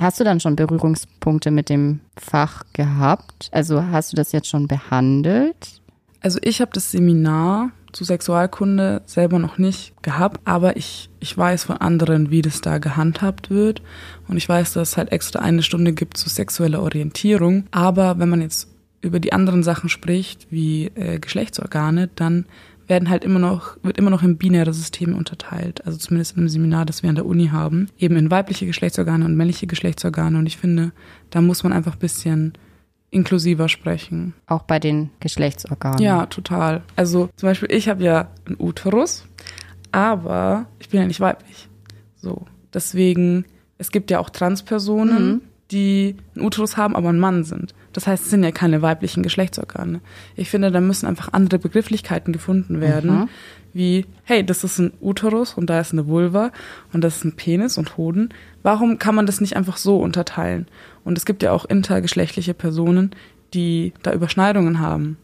Hast du dann schon Berührungspunkte mit dem Fach gehabt? Also hast du das jetzt schon behandelt? Also ich habe das Seminar zu Sexualkunde selber noch nicht gehabt, aber ich, ich weiß von anderen, wie das da gehandhabt wird. Und ich weiß, dass es halt extra eine Stunde gibt zu sexueller Orientierung. Aber wenn man jetzt über die anderen Sachen spricht, wie äh, Geschlechtsorgane, dann werden halt immer noch, wird immer noch in binäre Systeme unterteilt. Also zumindest in einem Seminar, das wir an der Uni haben. Eben in weibliche Geschlechtsorgane und männliche Geschlechtsorgane. Und ich finde, da muss man einfach ein bisschen inklusiver sprechen. Auch bei den Geschlechtsorganen? Ja, total. Also zum Beispiel, ich habe ja einen Uterus, aber ich bin ja nicht weiblich. So. Deswegen, es gibt ja auch Transpersonen, die einen Uterus haben, aber ein Mann sind. Das heißt, es sind ja keine weiblichen Geschlechtsorgane. Ich finde, da müssen einfach andere Begrifflichkeiten gefunden werden, Mhm. wie, hey, das ist ein Uterus und da ist eine Vulva und das ist ein Penis und Hoden. Warum kann man das nicht einfach so unterteilen? Und es gibt ja auch intergeschlechtliche Personen, die da Überschneidungen haben.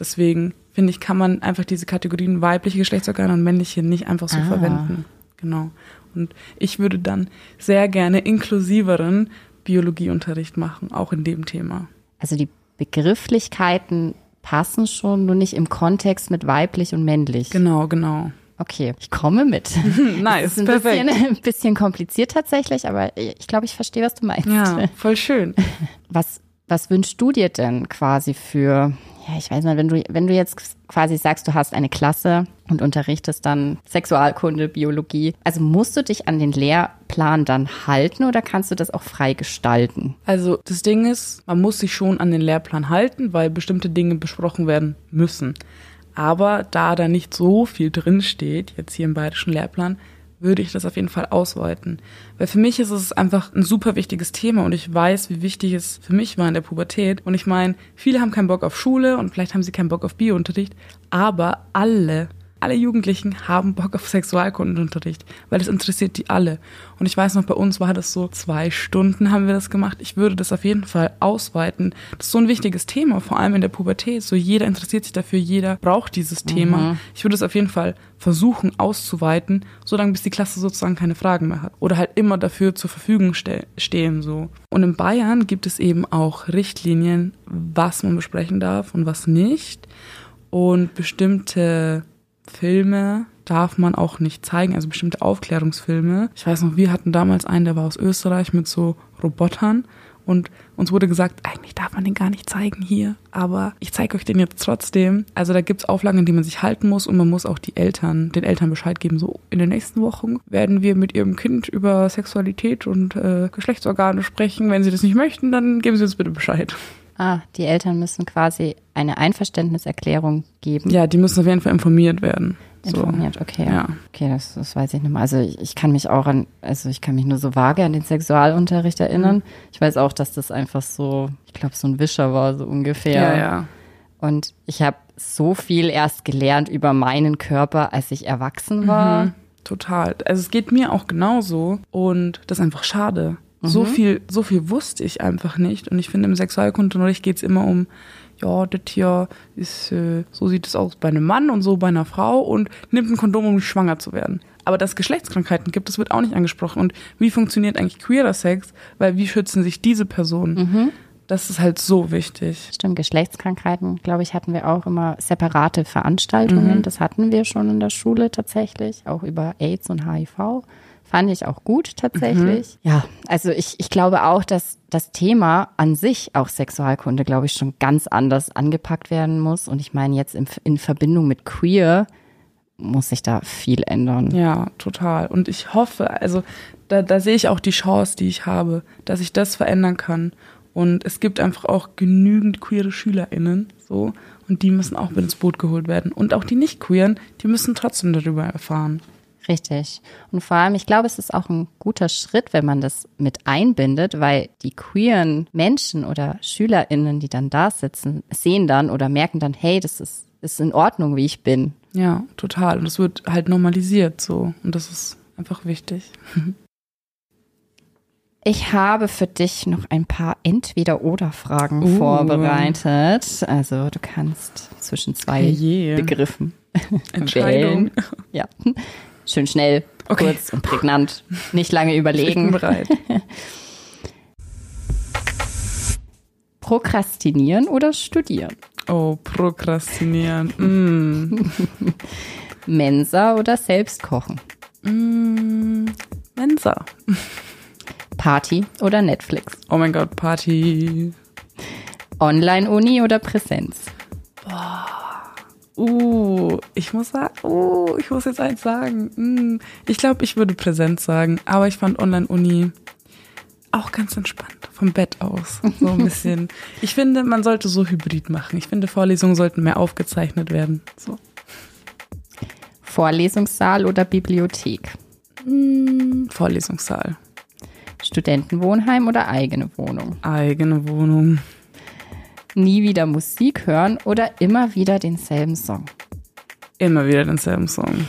Deswegen finde ich, kann man einfach diese Kategorien weibliche Geschlechtsorgane und männliche nicht einfach so Ah. verwenden. Genau. Und ich würde dann sehr gerne inklusiveren Biologieunterricht machen, auch in dem Thema. Also die Begrifflichkeiten passen schon, nur nicht im Kontext mit weiblich und männlich. Genau, genau. Okay, ich komme mit. Nice, ein perfekt. bisschen, ein bisschen kompliziert tatsächlich, aber ich glaube, ich verstehe, was du meinst. Ja, voll schön. Was, was wünschst du dir denn quasi für, ja, ich weiß mal, wenn du, wenn du jetzt quasi sagst, du hast eine Klasse und unterrichtest dann Sexualkunde, Biologie, also musst du dich an den Lehrplan dann halten oder kannst du das auch frei gestalten? Also das Ding ist, man muss sich schon an den Lehrplan halten, weil bestimmte Dinge besprochen werden müssen. Aber da da nicht so viel drin steht, jetzt hier im bayerischen Lehrplan, würde ich das auf jeden Fall ausweiten. Weil für mich ist es einfach ein super wichtiges Thema und ich weiß, wie wichtig es für mich war in der Pubertät. Und ich meine, viele haben keinen Bock auf Schule und vielleicht haben sie keinen Bock auf Biounterricht, aber alle, alle Jugendlichen haben Bock auf Sexualkundenunterricht, weil das interessiert die alle. Und ich weiß noch, bei uns war das so zwei Stunden haben wir das gemacht. Ich würde das auf jeden Fall ausweiten. Das ist so ein wichtiges Thema, vor allem in der Pubertät. So jeder interessiert sich dafür, jeder braucht dieses Thema. Ich würde es auf jeden Fall versuchen auszuweiten, solange bis die Klasse sozusagen keine Fragen mehr hat. Oder halt immer dafür zur Verfügung ste stehen, so. Und in Bayern gibt es eben auch Richtlinien, was man besprechen darf und was nicht. Und bestimmte Filme darf man auch nicht zeigen, also bestimmte Aufklärungsfilme. Ich weiß noch, wir hatten damals einen, der war aus Österreich mit so Robotern und uns wurde gesagt, eigentlich darf man den gar nicht zeigen hier, aber ich zeige euch den jetzt trotzdem. Also da gibt's Auflagen, an die man sich halten muss und man muss auch die Eltern, den Eltern Bescheid geben, so in den nächsten Wochen werden wir mit ihrem Kind über Sexualität und äh, Geschlechtsorgane sprechen. Wenn sie das nicht möchten, dann geben sie uns bitte Bescheid. Ah, die Eltern müssen quasi eine Einverständniserklärung geben. Ja, die müssen auf jeden Fall informiert werden. So. Informiert, okay. Ja. Okay, das, das weiß ich nicht mehr. Also ich, ich kann mich auch an, also ich kann mich nur so vage an den Sexualunterricht erinnern. Mhm. Ich weiß auch, dass das einfach so, ich glaube, so ein Wischer war, so ungefähr. Ja, ja. Und ich habe so viel erst gelernt über meinen Körper, als ich erwachsen war. Mhm, total. Also es geht mir auch genauso und das ist einfach schade. So viel, so viel wusste ich einfach nicht. Und ich finde, im Sexualkundenunterricht geht es immer um, ja, das hier ist, äh, so sieht es aus bei einem Mann und so bei einer Frau und nimmt ein Kondom, um nicht schwanger zu werden. Aber dass es Geschlechtskrankheiten gibt, das wird auch nicht angesprochen. Und wie funktioniert eigentlich queerer Sex? Weil wie schützen sich diese Personen? Das ist halt so wichtig. Stimmt, Geschlechtskrankheiten, glaube ich, hatten wir auch immer separate Veranstaltungen. Mhm. Das hatten wir schon in der Schule tatsächlich, auch über AIDS und HIV. Fand ich auch gut tatsächlich. Mhm. Ja, also ich, ich glaube auch, dass das Thema an sich, auch Sexualkunde, glaube ich, schon ganz anders angepackt werden muss. Und ich meine, jetzt in, in Verbindung mit Queer muss sich da viel ändern. Ja, total. Und ich hoffe, also da, da sehe ich auch die Chance, die ich habe, dass ich das verändern kann. Und es gibt einfach auch genügend queere SchülerInnen, so. Und die müssen auch mit ins Boot geholt werden. Und auch die nicht queeren, die müssen trotzdem darüber erfahren. Richtig. Und vor allem, ich glaube, es ist auch ein guter Schritt, wenn man das mit einbindet, weil die queeren Menschen oder SchülerInnen, die dann da sitzen, sehen dann oder merken dann, hey, das ist, ist in Ordnung, wie ich bin. Ja, total. Und es wird halt normalisiert, so. Und das ist einfach wichtig. Ich habe für dich noch ein paar Entweder-Oder-Fragen Uh. vorbereitet. Also du kannst zwischen zwei Herrje. Begriffen Entscheidung. wählen. Ja. Schön schnell, Okay. kurz und prägnant. Nicht lange Ich bin überlegen. bereit. Prokrastinieren oder studieren? Oh, prokrastinieren. Mm. Mensa oder selbst kochen? Mm. Mensa. Party oder Netflix? Oh mein Gott, Party. Online-Uni oder Präsenz? Uh, ich muss sagen, uh, ich muss jetzt eins sagen. Mm, ich glaube, ich würde Präsenz sagen, aber ich fand Online-Uni auch ganz entspannt, vom Bett aus. So ein bisschen. ich finde, man sollte so Hybrid machen. Ich finde, Vorlesungen sollten mehr aufgezeichnet werden. So. Vorlesungssaal oder Bibliothek? Mm, Vorlesungssaal. Studentenwohnheim oder eigene Wohnung? Eigene Wohnung. Nie wieder Musik hören oder immer wieder denselben Song? Immer wieder denselben Song.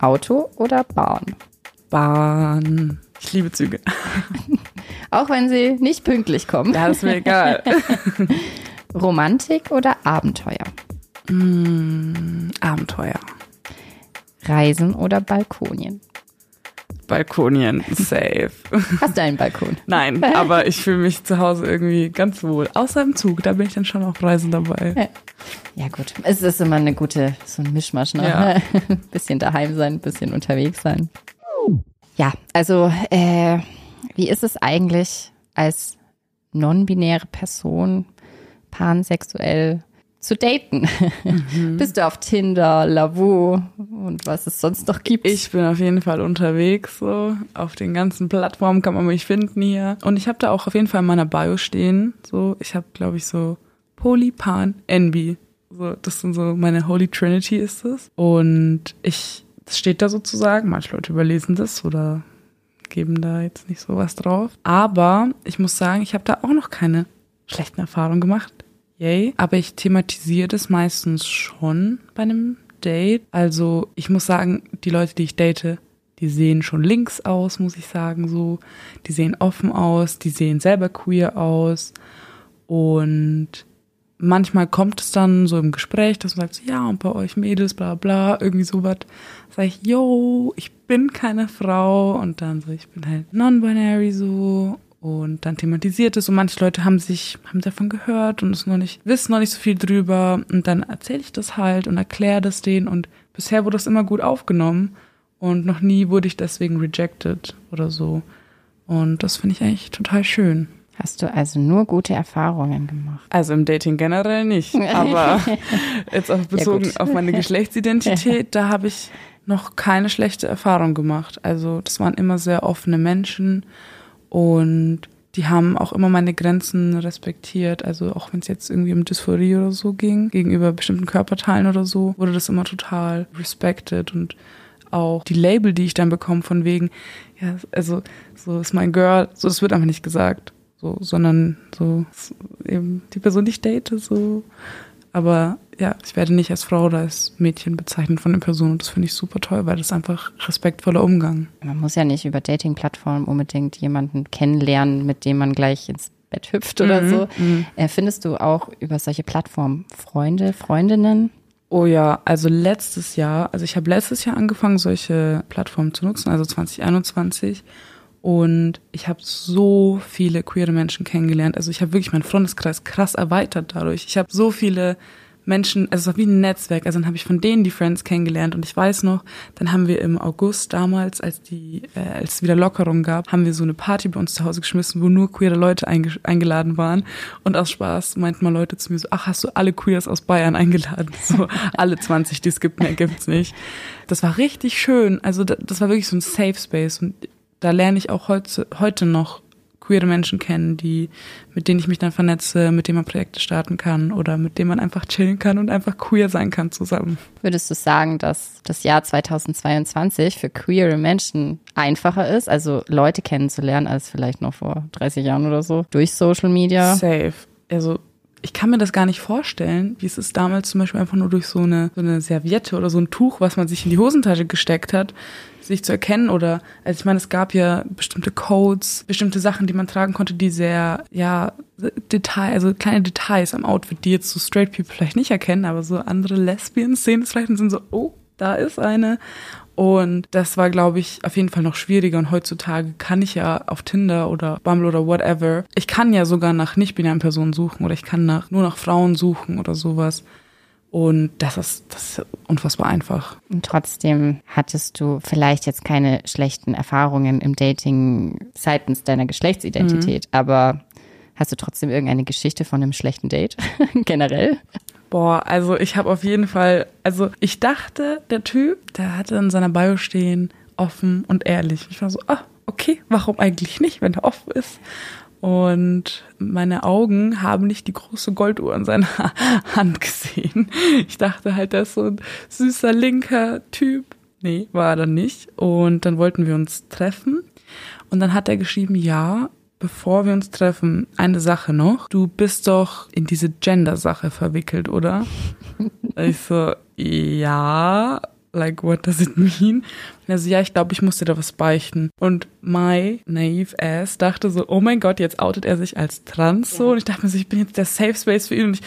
Auto oder Bahn? Bahn. Ich liebe Züge. Auch wenn sie nicht pünktlich kommen. Ja, ist mir egal. Romantik oder Abenteuer? mm, Abenteuer. Reisen oder Balkonien? Balkonien. Safe. Hast du einen Balkon? Nein, aber ich fühle mich zu Hause irgendwie ganz wohl. Außer im Zug, da bin ich dann schon auf Reisen dabei. Ja gut, es ist immer eine gute, so ein Mischmasch. Ne? Ja. bisschen daheim sein, bisschen unterwegs sein. Ja, also äh, wie ist es eigentlich als non-binäre Person pansexuell zu daten? Bist du auf Tinder, Lavu und was es sonst noch gibt? Ich bin auf jeden Fall unterwegs, so auf den ganzen Plattformen kann man mich finden hier. Und ich habe da auch auf jeden Fall in meiner Bio stehen. So, ich habe, glaube ich, so Poly, Pan, Envy. So, das sind so meine Holy Trinity ist es. Und ich, das steht da sozusagen. Manche Leute überlesen das oder geben da jetzt nicht so was drauf. Aber ich muss sagen, ich habe da auch noch keine schlechten Erfahrungen gemacht. Yay. Aber ich thematisiere das meistens schon bei einem Date. Also ich muss sagen, die Leute, die ich date, die sehen schon links aus, muss ich sagen, so. Die sehen offen aus, die sehen selber queer aus. Und manchmal kommt es dann so im Gespräch, dass man sagt, ja, und bei euch Mädels, bla bla, irgendwie sowas. Sag ich, yo, ich bin keine Frau. Und dann so, ich bin halt non-binary so. Und dann thematisiert es und manche Leute haben sich, haben davon gehört und es noch nicht, wissen noch nicht so viel drüber. Und dann erzähle ich das halt und erkläre das denen und bisher wurde das immer gut aufgenommen und noch nie wurde ich deswegen rejected oder so. Und das finde ich eigentlich total schön. Hast du also nur gute Erfahrungen gemacht? Also im Dating generell nicht, aber jetzt auch bezogen gut. auf meine Geschlechtsidentität, da habe ich noch keine schlechte Erfahrung gemacht. Also das waren immer sehr offene Menschen und die haben auch immer meine Grenzen respektiert. Also auch wenn es jetzt irgendwie um Dysphorie oder so ging, gegenüber bestimmten Körperteilen oder so, wurde das immer total respected und auch die Label, die ich dann bekomme von wegen, ja, also so ist mein Girl, so das wird einfach nicht gesagt, so, sondern so eben die Person, die ich date, so. Aber ja, ich werde nicht als Frau oder als Mädchen bezeichnet von der Person und das finde ich super toll, weil das ist einfach respektvoller Umgang. Man muss ja nicht über Dating-Plattformen unbedingt jemanden kennenlernen, mit dem man gleich ins Bett hüpft oder Mhm, so. mhm. Äh, findest du auch über solche Plattformen Freunde, Freundinnen? Oh ja, also letztes Jahr, also ich habe letztes Jahr angefangen, solche Plattformen zu nutzen, also 2021. Und ich habe so viele queere Menschen kennengelernt. Also ich habe wirklich meinen Freundeskreis krass erweitert dadurch. Ich habe so viele Menschen, also es war wie ein Netzwerk. Also dann habe ich von denen die Friends kennengelernt. Und ich weiß noch, dann haben wir im August damals, als die, äh, als es wieder Lockerung gab, haben wir so eine Party bei uns zu Hause geschmissen, wo nur queere Leute einge eingeladen waren. Und aus Spaß meinten mal Leute zu mir so, ach, hast du alle Queers aus Bayern eingeladen? So alle 20, die es gibt, mehr gibt's nicht. Das war richtig schön. Also da- das war wirklich so ein Safe Space. Und da lerne ich auch heute, heute noch queere Menschen kennen, die, mit denen ich mich dann vernetze, mit denen man Projekte starten kann oder mit denen man einfach chillen kann und einfach queer sein kann zusammen. Würdest du sagen, dass das Jahr 2022 für queere Menschen einfacher ist, also Leute kennenzulernen, als vielleicht noch vor 30 Jahren oder so, durch Social Media? Safe. Also ich kann mir das gar nicht vorstellen, wie es ist damals zum Beispiel einfach nur durch so eine, so eine Serviette oder so ein Tuch, was man sich in die Hosentasche gesteckt hat, sich zu erkennen oder, also ich meine, es gab ja bestimmte Codes, bestimmte Sachen, die man tragen konnte, die sehr, ja, Detail, also kleine Details am Outfit, die jetzt so straight people vielleicht nicht erkennen, aber so andere Lesbians sehen es vielleicht und sind so, oh, da ist eine. Und das war, glaube ich, auf jeden Fall noch schwieriger. Und heutzutage kann ich ja auf Tinder oder Bumble oder whatever, ich kann ja sogar nach nicht-binären Personen suchen oder ich kann nach, nur nach Frauen suchen oder sowas. Und das ist, das ist unfassbar einfach. Und trotzdem hattest du vielleicht jetzt keine schlechten Erfahrungen im Dating seitens deiner Geschlechtsidentität, aber hast du trotzdem irgendeine Geschichte von einem schlechten Date generell? Boah, also ich habe auf jeden Fall, also ich dachte, der Typ, der hatte in seiner Bio stehen, offen und ehrlich. Ich war so, ah, okay, warum eigentlich nicht, wenn er offen ist? Und meine Augen haben nicht die große Golduhr in seiner Hand gesehen. Ich dachte halt, der ist so ein süßer linker Typ. Nee, war er dann nicht. Und dann wollten wir uns treffen. Und dann hat er geschrieben, ja, bevor wir uns treffen, eine Sache noch. Du bist doch in diese Gender-Sache verwickelt, oder? ich so, ja, like, what does it mean? Und er so, ja, ich glaube, ich musste da was beichten. Und my naive ass dachte so, oh mein Gott, jetzt outet er sich als trans so. Und ich dachte mir so, ich bin jetzt der Safe Space für ihn. Und ich,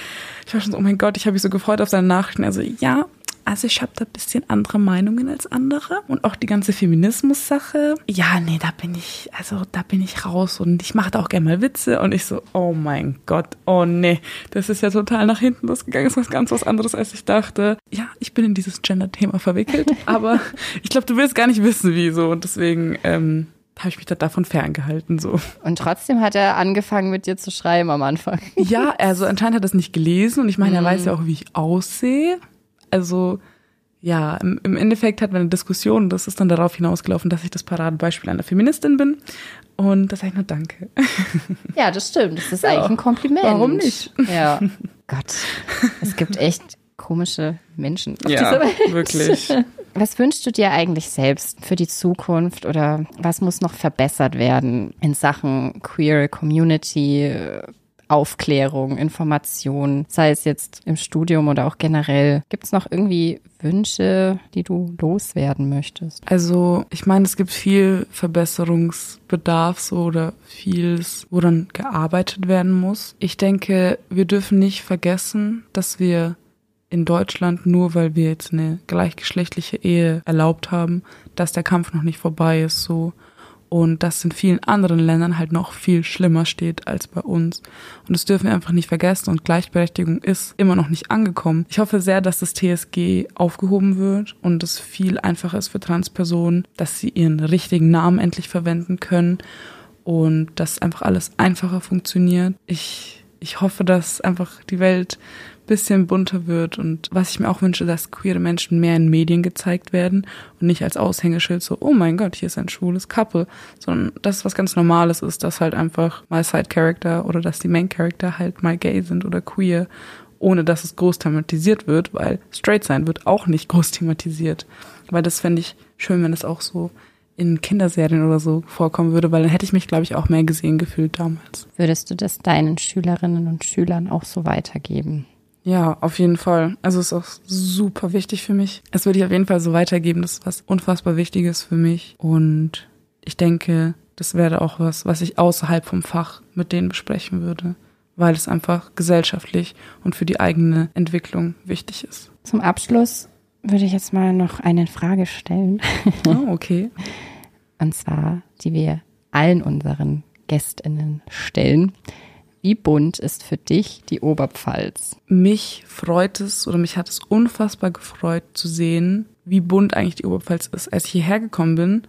ich war schon so, oh mein Gott, ich habe mich so gefreut auf seine Nachrichten. Also, ja, also ich habe da ein bisschen andere Meinungen als andere und auch die ganze Feminismus-Sache. Ja, nee, da bin ich, also da bin ich raus und ich mache da auch gerne mal Witze und ich so, oh mein Gott, oh nee, das ist ja total nach hinten losgegangen, das ist was ganz was anderes, als ich dachte. Ja, ich bin in dieses Gender-Thema verwickelt, aber ich glaube, du willst gar nicht wissen, wieso und deswegen ähm, habe ich mich da davon ferngehalten so. Und trotzdem hat er angefangen mit dir zu schreiben am Anfang. Ja, also anscheinend hat er es nicht gelesen und ich meine, er mhm. weiß ja auch, wie ich aussehe also ja, im, im Endeffekt hatten wir eine Diskussion und das ist dann darauf hinausgelaufen, dass ich das Paradebeispiel einer Feministin bin. Und das sage ich nur Danke. Ja, das stimmt. Das ist ja, eigentlich ein Kompliment. Warum nicht? Ja. Gott, es gibt echt komische Menschen auf ja, dieser Welt. Wirklich. Was wünschst du dir eigentlich selbst für die Zukunft oder was muss noch verbessert werden in Sachen Queer Community, Aufklärung, Information, sei es jetzt im Studium oder auch generell. Gibt es noch irgendwie Wünsche, die du loswerden möchtest? Also ich meine, es gibt viel Verbesserungsbedarf so oder vieles, woran gearbeitet werden muss. Ich denke, wir dürfen nicht vergessen, dass wir in Deutschland, nur weil wir jetzt eine gleichgeschlechtliche Ehe erlaubt haben, dass der Kampf noch nicht vorbei ist so und das in vielen anderen Ländern halt noch viel schlimmer steht als bei uns. Und das dürfen wir einfach nicht vergessen und Gleichberechtigung ist immer noch nicht angekommen. Ich hoffe sehr, dass das TSG aufgehoben wird und es viel einfacher ist für Transpersonen, dass sie ihren richtigen Namen endlich verwenden können und dass einfach alles einfacher funktioniert. Ich, ich hoffe, dass einfach die Welt bisschen bunter wird und was ich mir auch wünsche, dass queere Menschen mehr in Medien gezeigt werden und nicht als Aushängeschild so, oh mein Gott, hier ist ein schwules Couple, sondern dass was ganz Normales ist, dass halt einfach my Side Character oder dass die Main Character halt mal gay sind oder queer, ohne dass es groß thematisiert wird, weil straight sein wird auch nicht groß thematisiert. Weil das fände ich schön, wenn es auch so in Kinderserien oder so vorkommen würde, weil dann hätte ich mich, glaube ich, auch mehr gesehen gefühlt damals. Würdest du das deinen Schülerinnen und Schülern auch so weitergeben? Ja, auf jeden Fall. Also ist auch super wichtig für mich. Es würde ich auf jeden Fall so weitergeben. Das ist was unfassbar Wichtiges für mich. Und ich denke, das wäre auch was, was ich außerhalb vom Fach mit denen besprechen würde, weil es einfach gesellschaftlich und für die eigene Entwicklung wichtig ist. Zum Abschluss würde ich jetzt mal noch eine Frage stellen. Oh, okay. und zwar, die wir allen unseren Gästinnen stellen. Wie bunt ist für dich die Oberpfalz? Mich freut es oder mich hat es unfassbar gefreut zu sehen, wie bunt eigentlich die Oberpfalz ist. Als ich hierher gekommen bin,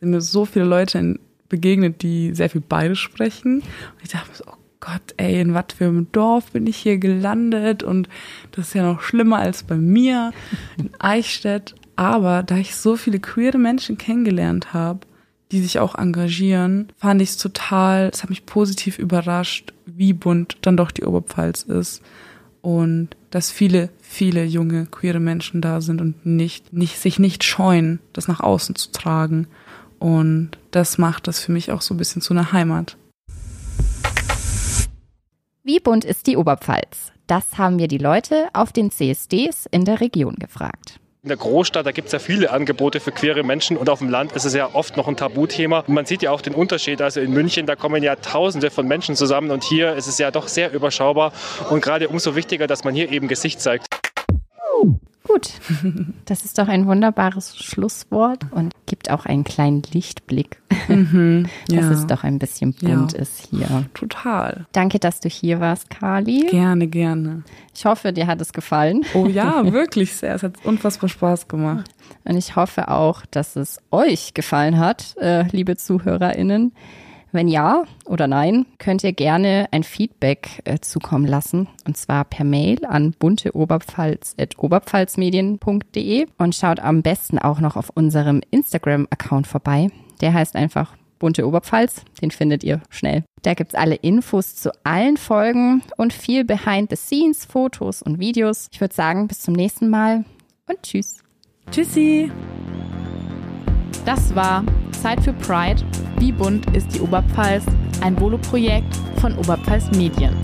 sind mir so viele Leute begegnet, die sehr viel bayerisch sprechen. Und ich dachte mir so, oh Gott, ey, in was für einem Dorf bin ich hier gelandet? Und das ist ja noch schlimmer als bei mir in Eichstätt. Aber da ich so viele queere Menschen kennengelernt habe, die sich auch engagieren, fand ich es total, es hat mich positiv überrascht, wie bunt dann doch die Oberpfalz ist und dass viele, viele junge queere Menschen da sind und nicht, nicht, sich nicht scheuen, das nach außen zu tragen. Und das macht das für mich auch so ein bisschen zu einer Heimat. Wie bunt ist die Oberpfalz? Das haben wir die Leute auf den CSDs in der Region gefragt. In der Großstadt, da gibt es ja viele Angebote für queere Menschen und auf dem Land ist es ja oft noch ein Tabuthema. Und man sieht ja auch den Unterschied. Also in München, da kommen ja Tausende von Menschen zusammen und hier ist es ja doch sehr überschaubar und gerade umso wichtiger, dass man hier eben Gesicht zeigt. Gut, das ist doch ein wunderbares Schlusswort und gibt auch einen kleinen Lichtblick, mhm, ja. dass es doch ein bisschen bunt ja. ist hier. Total. Danke, dass du hier warst, Kali. Gerne, gerne. Ich hoffe, dir hat es gefallen. Oh ja, wirklich sehr. Es hat unfassbar Spaß gemacht. Und ich hoffe auch, dass es euch gefallen hat, äh, liebe ZuhörerInnen. Wenn ja oder nein, könnt ihr gerne ein Feedback äh, zukommen lassen. Und zwar per Mail an bunteoberpfalz.oberpfalzmedien.de und schaut am besten auch noch auf unserem Instagram-Account vorbei. Der heißt einfach Bunte Oberpfalz. Den findet ihr schnell. Da gibt's alle Infos zu allen Folgen und viel Behind the Scenes, Fotos und Videos. Ich würde sagen, bis zum nächsten Mal und tschüss. Tschüssi. Das war Zeit für Pride. Wie bunt ist die Oberpfalz? Ein Volo-Projekt von Oberpfalz Medien.